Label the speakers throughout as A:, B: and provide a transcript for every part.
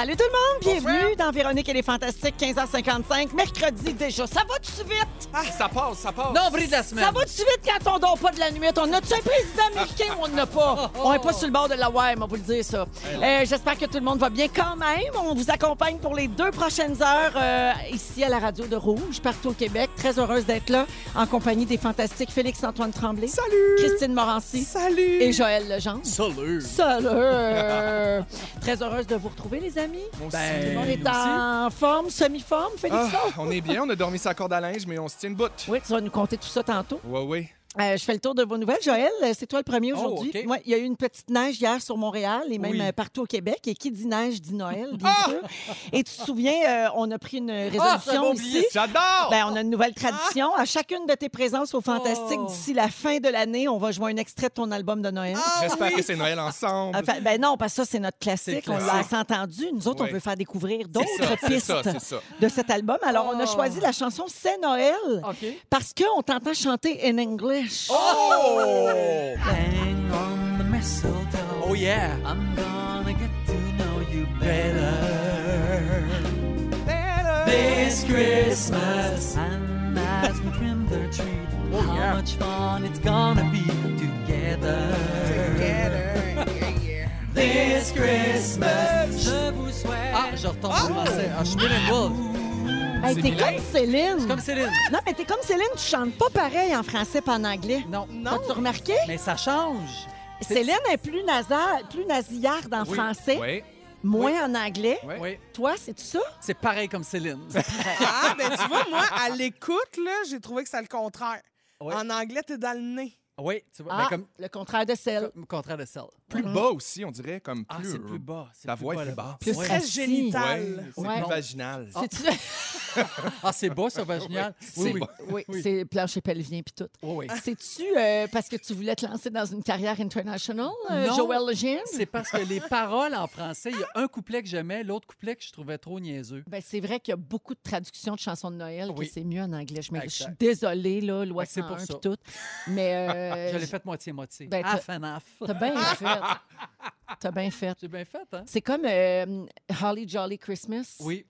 A: Salut tout le monde, bienvenue dans Véronique et les Fantastiques, 15h55, mercredi déjà. Ça va-tu vite?
B: Ah, ça passe, ça passe.
C: Nombril de la semaine.
A: Ça va-tu vite quand on dort pas de la nuit? On a-tu un président américain ou on n'a pas? On est pas sur le bord de la wire, on va vous le dire ça. Euh, J'espère que tout le monde va bien quand même. On vous accompagne pour les deux prochaines heures euh, ici à la radio de Rouge, partout au Québec. Très heureuse d'être là en compagnie des fantastiques Félix-Antoine Tremblay.
B: Salut.
A: Christine Morancy.
B: Salut.
A: Et Joël Legendre.
C: Salut.
A: Salut! Très heureuse de vous retrouver, les amis.
C: Ben,
A: monde est en forme, semi-forme, Félix?
B: Ah, on est bien, on a dormi sa corde à linge, mais on se tient une bout.
A: Oui, tu vas nous compter tout ça tantôt.
B: Ouais, ouais.
A: Euh, je fais le tour de vos nouvelles. Joël, euh, c'est toi le premier
C: Oh,
A: aujourd'hui. Ouais, il y a eu une petite neige hier sur Montréal et même
C: Oui.
A: euh, partout au Québec. Et qui dit neige dit Noël, bien
B: Ah!
A: sûr. Et tu te souviens, euh, on a pris une
C: Ah,
A: résolution
C: oublié
A: ici.
B: J'adore!
A: Ben, on a une nouvelle tradition. À chacune de tes présences au Fantastique,
C: Oh.
A: d'ici la fin de l'année, on va jouer un extrait de ton album de Noël.
B: J'espère que c'est Noël ensemble.
A: Enfin, ben non, parce que ça, c'est notre classique. On l'a entendu. Nous autres, on veut faire découvrir d'autres pistes
B: ça, c'est ça.
A: de cet album. Alors, on a
C: Oh.
A: choisi la chanson C'est Noël parce qu'on t'entend chanter in English.
B: Oh!
D: Hang on the mistletoe.
C: Oh yeah.
D: I'm gonna get to know you better this Christmas. And as we trim the tree, how
C: yeah.
D: much fun it's gonna be together. Together. This Christmas. Je vous souhaite.
C: Ah, je retombe en. Ah, je suis.
A: Hey,
C: c'est
A: t'es comme Céline.
C: Comme Céline.
A: Non, mais t'es comme Céline, tu chantes pas pareil en français pas en anglais.
C: Non.
A: As-tu remarqué?
C: Mais ça change. c'est-
A: Céline est plus, nasale, plus nasillarde en
C: Oui.
A: français,
B: Ouais,
A: moins en anglais.
C: Oui.
A: Toi, c'est-tu ça?
C: C'est pareil comme Céline.
E: Ah, ben tu vois, moi, à l'écoute, là, j'ai trouvé que c'est le contraire.
C: Oui.
E: En anglais, t'es dans le nez.
C: oui, tu vois.
A: Ah,
C: ben, comme,
A: le contraire de celle.
C: comme contraire de celle.
B: Plus bas aussi, on dirait, comme
C: Ah,
B: plus.
C: c'est plus bas. plus
B: voix est plus basse.
A: Plus
C: Ouais.
E: Très
A: assis.
E: génital.
B: Ouais, c'est plus vaginal.
A: C'est-tu-
C: Ah, c'est bas, ça, vaginal.
B: C'est
C: Oui, oui.
A: Oui,
C: Oui.
A: c'est plancher pelvien puis tout.
C: Oui, oui.
A: C'est-tu euh, parce que tu voulais te lancer dans une carrière internationale, euh,
C: Non.
A: Joël Legendre?
C: C'est parce que les paroles en français, il y a un couplet que j'aimais, l'autre couplet que je trouvais trop niaiseux.
A: Ben, c'est vrai qu'il y a beaucoup de traductions de chansons de Noël
C: Oui.
A: que c'est mieux en anglais. Je, me- je suis désolée, là, loi
C: c'est pour
A: 101
C: ça.
A: puis tout. Mais euh,
C: Je l'ai fait moitié-moitié.
A: ben,
C: Half and half.
A: t'as bien fait. T'as bien fait.
C: J'ai bien fait, hein?
A: C'est comme euh, Holly Jolly Christmas.
C: Oui.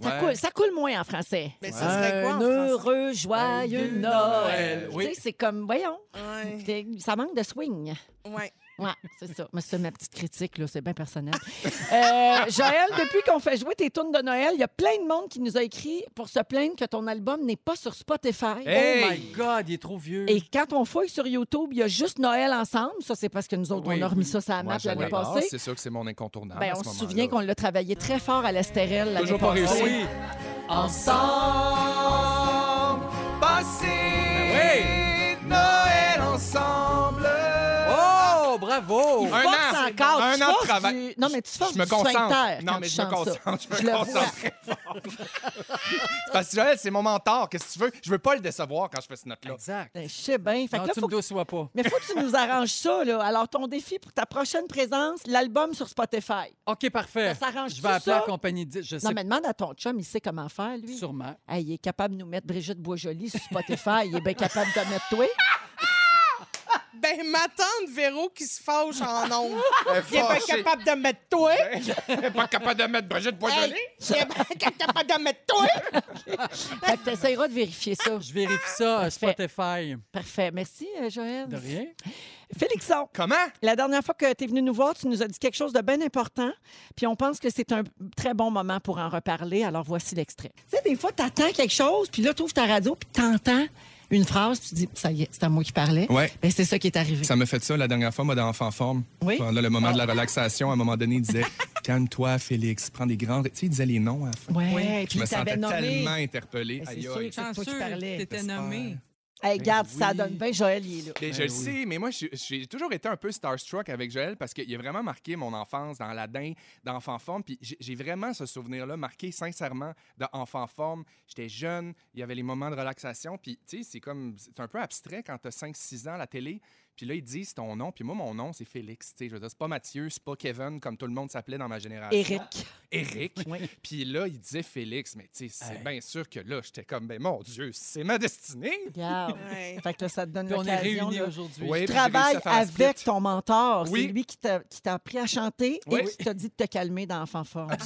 A: Ça,
B: Ouais.
A: coule, ça coule moins en français.
E: Mais ça serait quoi
A: Un heureux, joyeux
C: Joyeux
A: Noël.
C: Noël, oui.
A: Tu sais, C'est comme, voyons,
E: Ouais.
A: ça manque de swing.
E: ouais.
A: Ouais, c'est ça. Mais c'est ma petite critique, là, c'est bien personnel. Euh, Joël, depuis qu'on fait jouer tes tunes de Noël, il y a plein de monde qui nous a écrit pour se plaindre que ton album n'est pas sur Spotify.
B: Hey!
C: Oh my God, il est trop vieux.
A: Et quand on fouille sur YouTube, il y a juste Noël ensemble. Ça, c'est parce que nous autres,
C: Oui,
A: on a remis ça sur la map l'année passée.
B: C'est sûr que c'est mon incontournable.
A: Ben,
B: à
A: on
B: ce
A: se souvient qu'on l'a travaillé très fort à l'Estérel l'année
B: Toujours pas
A: passée.
B: réussi. Ensemble, passer
C: Bravo!
B: Un
A: Force
B: an.
A: encore.
B: Un
A: tu
B: an de travail.
A: du- Non, mais tu forces
B: Je me
A: du
B: concentre. Non, mais
A: tu
B: je me concentre. Je me
A: Je le vois.
B: concentre très fort. C'est Parce que Joël, c'est mon mentor. Qu'est-ce que tu veux? Je veux pas le décevoir quand je fais ce note-là.
C: Exact.
A: Ben, Je sais bien. Fait que là,
C: tu
A: faut
C: me déçois pas.
A: Mais faut que tu nous arranges ça, là. Alors, ton défi pour ta prochaine présence, l'album sur Spotify.
C: OK, parfait.
A: Ça s'arrange-tu,
C: Je vais appeler la compagnie 10. Je sais
A: Non, mais demande à ton chum, il sait comment faire, lui.
C: sûrement.
A: Hey, il est capable de nous mettre Brigitte Boisjoli sur Spotify. il est bien capable de mettre toi.
E: Ben, ma tante Véro qui se fâche en ondes.
B: Elle est fâchée.
E: capable de mettre toi.
B: Elle est pas capable de mettre Brigitte Boisjoli.
E: Hey, il est bien capable de mettre toi.
A: Fait que t'essayeras de vérifier ça.
C: Je vérifie ça à Spotify.
A: Parfait. Merci, euh, Joël.
C: De rien.
A: Félixon,
B: Comment?
A: la dernière fois que tu es venu nous voir, tu nous as dit quelque chose de bien important, puis on pense que c'est un très bon moment pour en reparler. Alors, voici l'extrait. Tu sais, des fois, tu attends quelque chose, puis là, tu ouvres ta radio, puis tu entends une phrase, puis tu dis, ça y est, c'est à moi qui parlais.
B: Ouais.
A: Ben, c'est ça qui est arrivé.
B: Ça me fait ça la dernière fois, moi, dans Enfant Forme.
A: Oui.
B: Pendant le moment de la relaxation, à un moment donné, il disait Calme-toi, Félix, prends des grands. Tu sais, il disait les noms à la fin.
A: Ouais,
B: Je
A: puis
B: me sentais
A: nommé.
B: tellement interpellé.
A: Ben, c'est
B: Aïe,
A: sûr que c'est toi qui parlais.
F: t'étais nommé.
A: Hey, regarde,
C: Ben
A: ça donne bien. Joël, il est là.
B: Ben, je
C: Ben
B: le
C: oui.
B: sais, mais moi, j'ai- toujours été un peu starstruck avec Joël parce qu'il a vraiment marqué mon enfance dans l'Adin d'enfant forme. Puis j'ai j'ai vraiment ce souvenir-là marqué sincèrement d'enfant forme. J'étais jeune, il y avait les moments de relaxation. Puis, tu sais, c'est comme, c'est un peu abstrait quand t'as 5-6 ans à la télé. Puis là, ils disent ton nom. Puis moi, mon nom, c'est Félix. Tu sais, je veux dire, c'est pas Mathieu, c'est pas Kevin, comme tout le monde s'appelait dans ma génération.
A: Éric.
B: Éric.
A: Oui.
B: Puis là, il disait Félix. Mais tu sais, c'est
C: Hey.
B: bien sûr que là, j'étais comme, ben mon Dieu, c'est ma destinée.
A: Regarde.
E: Ouais.
A: Fait que là, ça te donne
C: Puis on est
A: l'occasion.
C: aujourd'hui.
A: Tu travailles avec
B: split.
A: ton mentor.
B: Oui.
A: C'est lui qui t'a qui t'a appris à chanter
B: Oui.
A: et qui t'a dit de te calmer dans Enfant Fort.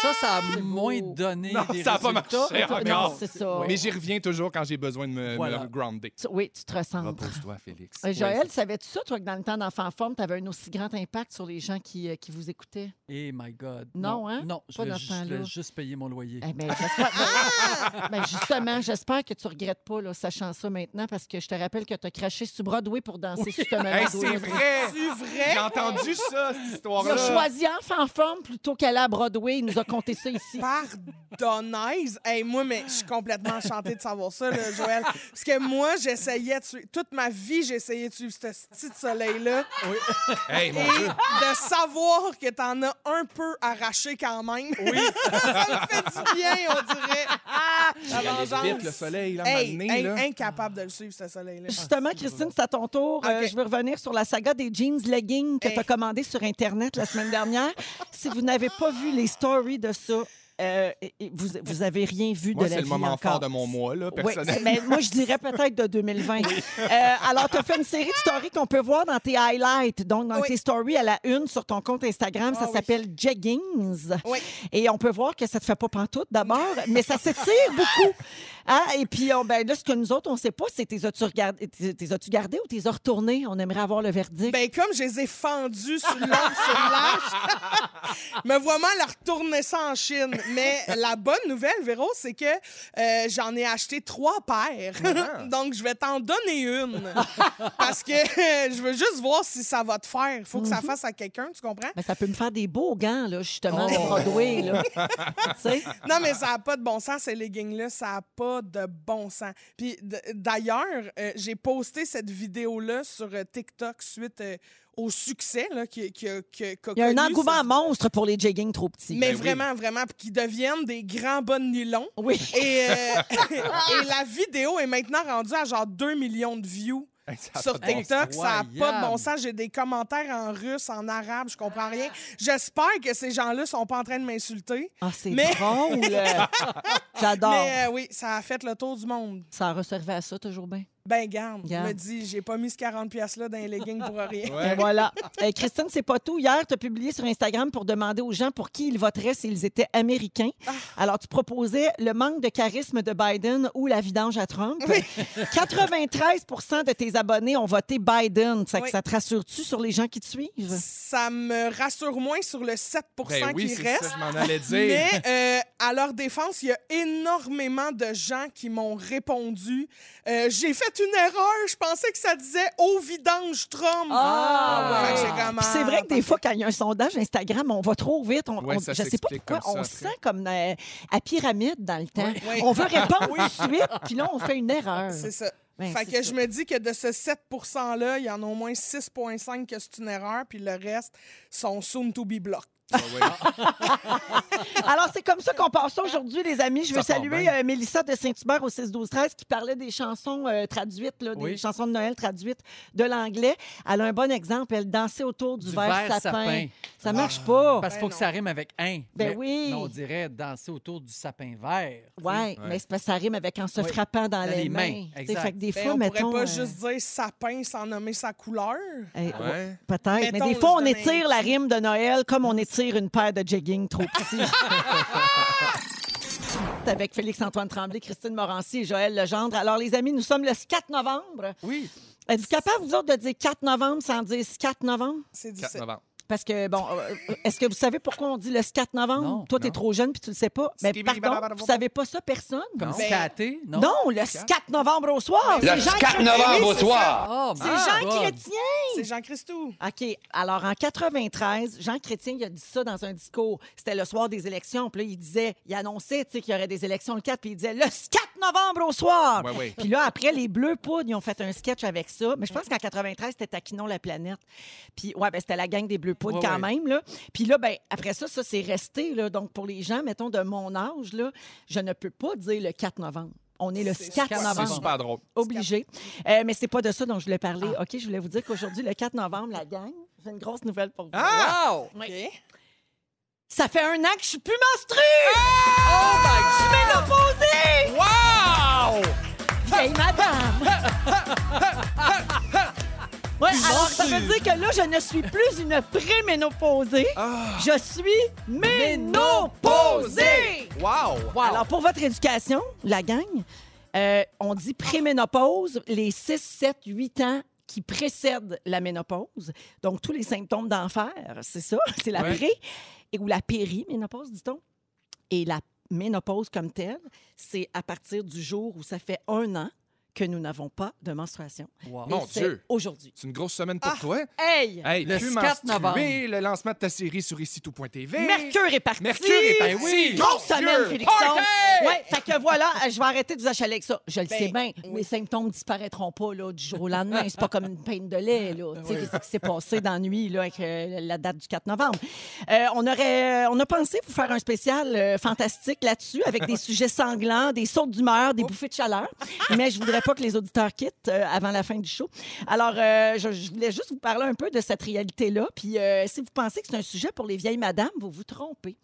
C: Ça, ça a moins
A: beau.
C: donné
B: Non,
C: des
B: ça a pas
C: résultats.
B: marché encore.
A: Non, c'est ça.
B: Mais j'y reviens toujours quand j'ai besoin de me,
C: Voilà.
B: me grounder.
A: Oui, tu te ressens.
B: Repose-toi, Félix.
A: Euh, Joël, savais-tu ça, toi, que dans le temps d'enfant forme, tu avais un aussi grand impact sur les gens qui, euh, qui vous écoutaient?
C: Eh my God.
A: Non, hein?
C: Non, je
A: Pas
C: juste, je voulais
A: temps-là.
C: juste payer mon loyer.
A: Eh ben, j'espère- ben, justement, j'espère que tu regrettes pas, là, sachant ça maintenant, parce que je te rappelle que tu as craché sur Broadway pour danser sur ce
B: Hey, c'est vrai!
E: C'est vrai?
B: J'ai entendu ça, cette
A: Il
B: histoire-là.
A: a choisi enfant forme plutôt qu'aller à Broadway. Il nous a conté ça ici.
E: Pardonnaise. Hey, moi, mais je suis complètement enchantée de savoir ça, là, Joël. Parce que moi, j'essayais de. Toute ma vie, j'essayais de suivre ce petit soleil-là.
B: Hey, mon
E: Et
B: Dieu!
E: de savoir que t'en as un peu arraché quand même. Oui. ça me fait du bien, on dirait.
B: Il allait
E: vengeance.
B: vite, le soleil, là,
E: Hey,
B: maintenant,
E: hey,
B: là.
E: incapable de le suivre, ce soleil-là.
A: Justement, Christine, c'est à ton tour. Euh, je veux revenir sur la saga des jeans leggings que
E: Hey.
A: tu as commandé sur Internet la semaine dernière. si vous n'avez pas vu les stories de ça, euh, vous, vous avez rien vu
B: Moi,
A: de la
B: c'est
A: vie
B: le moment
A: encore.
B: fort de mon mois, là, personnellement.
A: c'est- ben, moi, je dirais peut-être de 2020. Euh, alors, tu as fait une série de stories qu'on peut voir dans tes highlights, donc dans
E: Oui.
A: tes stories à la une sur ton compte Instagram.
E: Ah
A: ça
E: oui.
A: s'appelle Jeggings.
E: Oui.
A: Et on peut voir que ça te fait pas pantoute d'abord, mais ça s'étire beaucoup. Hein? Et puis, on- ben, là, ce que nous autres, on sait pas, c'est tes as-tu regardé, tes- tes as-tu gardé ou tes as retourné? On aimerait avoir le verdict.
E: Ben, comme je les ai fendus sur l'autre, sur l'âge, me vois mal à retourner ça en Chine. Mais la bonne nouvelle, Véro, c'est que euh, j'en ai acheté trois paires. Donc, je vais t'en donner une. Parce que euh, je veux juste voir si ça va te faire. Il faut que ça fasse à quelqu'un, tu comprends?
A: Ben, ça peut me faire des beaux gants, là, justement,
C: Oh.
A: de Broadway. Là.
E: Non, mais ça n'a pas de bon sens, ces leggings-là. Ça n'a pas de bon sens. Puis d'ailleurs, euh, j'ai posté cette vidéo-là sur euh, TikTok suite euh, au succès là, qui, qui, qui
A: Il y a un engouement
E: cette-
A: monstre pour les jeggings trop petits.
E: Mais
B: Ben oui.
E: vraiment, vraiment, puis qui deviennent des grands bonnes nylons.
A: Oui.
E: Et, euh, et la vidéo est maintenant rendue à genre 2 millions de views.
B: Hey,
E: Sur TikTok, ça n'a pas de bon sens. J'ai des commentaires en russe, en arabe, je comprends rien. J'espère que ces gens-là sont pas en train de m'insulter.
A: Ah, c'est
E: Mais-
A: drôle. J'adore.
E: Mais euh, oui, ça a fait le tour du monde.
A: Ça a resservi à ça, toujours bien.
E: Ben, garde, je
A: Garde.
E: me dis, j'ai pas mis ce 40$ piastres-là dans les leggings pour rien.
B: sens. Ouais.
A: Et voilà. Euh, Christine, c'est pas tout. Hier, tu as publié sur Instagram pour demander aux gens pour qui ils voteraient s'ils étaient américains.
E: Ah.
A: Alors, tu proposais le manque de charisme de Biden ou la vidange à Trump. 93% de tes abonnés ont voté Biden. Ça,
E: Oui.
A: ça te rassure-tu sur les gens qui te suivent?
E: Ça me rassure moins sur le 7
B: Ben oui,
E: qui
B: c'est
E: reste.
B: ça, je m'en allais dire.
E: Mais euh, à leur défense, il y a énormément de gens qui m'ont répondu. Euh, J'ai fait une erreur. Je pensais que ça disait au vidange Trump.
A: Ah, ouais. c'est vrai que des
E: ah,
A: fois, quand il y a un sondage Instagram, on va trop vite. On,
B: Ouais,
A: on- je sais pas pourquoi. On se sent comme euh, à pyramide dans le temps.
E: Oui.
A: On veut répondre tout de suite, puis là, on fait une erreur.
E: C'est ça.
A: Ben,
E: fait que
A: ça.
E: je me dis que de ce 7 %-là, il y en a au moins 6,5 que c'est une erreur, puis le reste sont soon to be blocked.
B: Ah ouais.
A: Alors, c'est comme ça qu'on passe ça aujourd'hui, les amis. Je veux
B: Ça part
A: saluer
B: bien.
A: euh, Mélissa de Saint-Hubert au 6-12-13 qui parlait des chansons euh, traduites, là, des
C: Oui.
A: chansons de Noël traduites de l'anglais. Elle a un bon exemple. Elle dansait autour du,
C: Du
A: verre sapin.
C: sapin.
A: Ça marche pas.
C: Parce qu'il faut
E: Ben
C: que ça rime avec un.
A: Ben
C: Mais-
A: oui.
C: mais on dirait danser autour du sapin vert. tu sais.
A: Oui, mais c'est parce que ça rime avec en se
C: Oui.
A: frappant dans,
C: Dans
A: les,
C: les
A: mains.
C: exact.
A: Fait que des
E: Ben,
A: fois,
E: on
A: mettons.
E: pourrait pas
A: euh,
E: juste dire sapin sans nommer sa couleur.
A: eh,
B: Ouais.
A: Peut-être. Mais
E: Mettons,
A: des fois,
E: je
A: on
E: donne un
A: étire la rime de Noël comme on étire une paire de jeggings trop petits. Avec Félix-Antoine Tremblay, Christine Morancy et Joël Legendre. Alors, les amis, nous sommes le 4 novembre.
C: Oui.
A: Êtes-vous capable, vous autres, de dire 4 novembre sans dire 4 novembre?
E: C'est
B: 4
E: difficile.
B: novembre.
A: Parce que, bon, euh, est-ce que vous savez pourquoi on dit le 4 novembre?
C: Non,
A: Toi, t'es
B: non.
A: trop jeune puis tu le sais pas. Mais pardon, vous savez pas ça, personne?
C: Comme
B: Non.
C: scaté, non?
A: Non, le 4 novembre au soir.
F: Le
A: C'est Jean
F: 4
A: Chrétien.
F: novembre au soir.
C: Oh,
A: C'est Jean. Chrétien.
E: C'est Jean Christou.
A: OK. Alors, en 93, Jean Chrétien, il a dit ça dans un discours. C'était le soir des élections. Puis là, il disait, il annonçait tu sais, qu'il y aurait des élections le 4, puis il disait le 4 novembre au soir.
B: Ouais, ouais.
A: Puis là, après, les Bleus Poudres, ils ont fait un sketch avec ça. Mais je pense qu'en 93, c'était Taquinon la planète. Puis, ouais, ben, c'était la gang des Bleus Poudres
C: Ouais,
A: quand
C: ouais.
A: même. Là. Puis là, ben, après ça, ça, c'est resté. Là. Donc, pour les gens, mettons, de mon âge, là, je ne peux pas dire le 4 novembre. On est le
E: C'est
A: 4
E: super-
B: C'est
A: novembre.
B: super drôle.
A: Obligé. Euh, mais c'est pas de ça dont je voulais parler.
E: Ah.
A: OK, je voulais vous dire qu'aujourd'hui, le 4 novembre, la gang, j'ai une grosse nouvelle pour vous.
B: Ah!
C: Wow!
A: Oui.
E: OK.
A: Ça fait un an que je suis plus menstruée! Oh my Je suis ménopausée!
B: Wow!
A: Vieille madame! Ouais, alors ça veut dire que là, je ne suis plus une préménopausée.
B: Ah!
A: Je suis ménopausée!
B: Wow!
A: Alors, pour votre éducation, la gang, euh, on dit préménopause, les 6, 7, 8 ans qui précèdent la ménopause. Donc, tous les symptômes d'enfer, c'est ça, c'est la
B: Ouais.
A: pré et ou la périménopause, dit-on. Et la ménopause comme telle, c'est à partir du jour où ça fait un an que nous n'avons pas de menstruation.
C: Wow.
A: Et
B: Mon Dieu.
A: aujourd'hui.
B: C'est une grosse semaine pour
E: Ah!
B: toi.
A: Hey!
B: Hey,
C: Le
B: plus
C: 4
B: menstrué,
C: novembre.
B: le lancement de ta série sur ici-tout.tv.
A: Mercure est parti!
B: Mercure est parti.
A: Ben oui! Grosse semaine! Félixon! Ouais, fait que voilà, je vais arrêter de vous achaler avec ça. Je le
E: Ben,
A: sais bien,
E: oui.
A: mes symptômes disparaîtront pas là, du jour au lendemain. C'est pas comme une peine de lait, là. Tu sais, qu'est-ce qui s'est passé dans la nuit là, avec euh, la date du 4 novembre? Euh, on, aurait, on a pensé vous faire un spécial euh, fantastique là-dessus avec des sujets sanglants, des sautes d'humeur, des bouffées de chaleur. Mais je voudrais pas que les auditeurs quittent euh, avant la fin du show. Alors, euh, je, je voulais juste vous parler un peu de cette réalité-là. Puis, euh, si vous pensez que c'est un sujet pour les vieilles madames, vous vous trompez.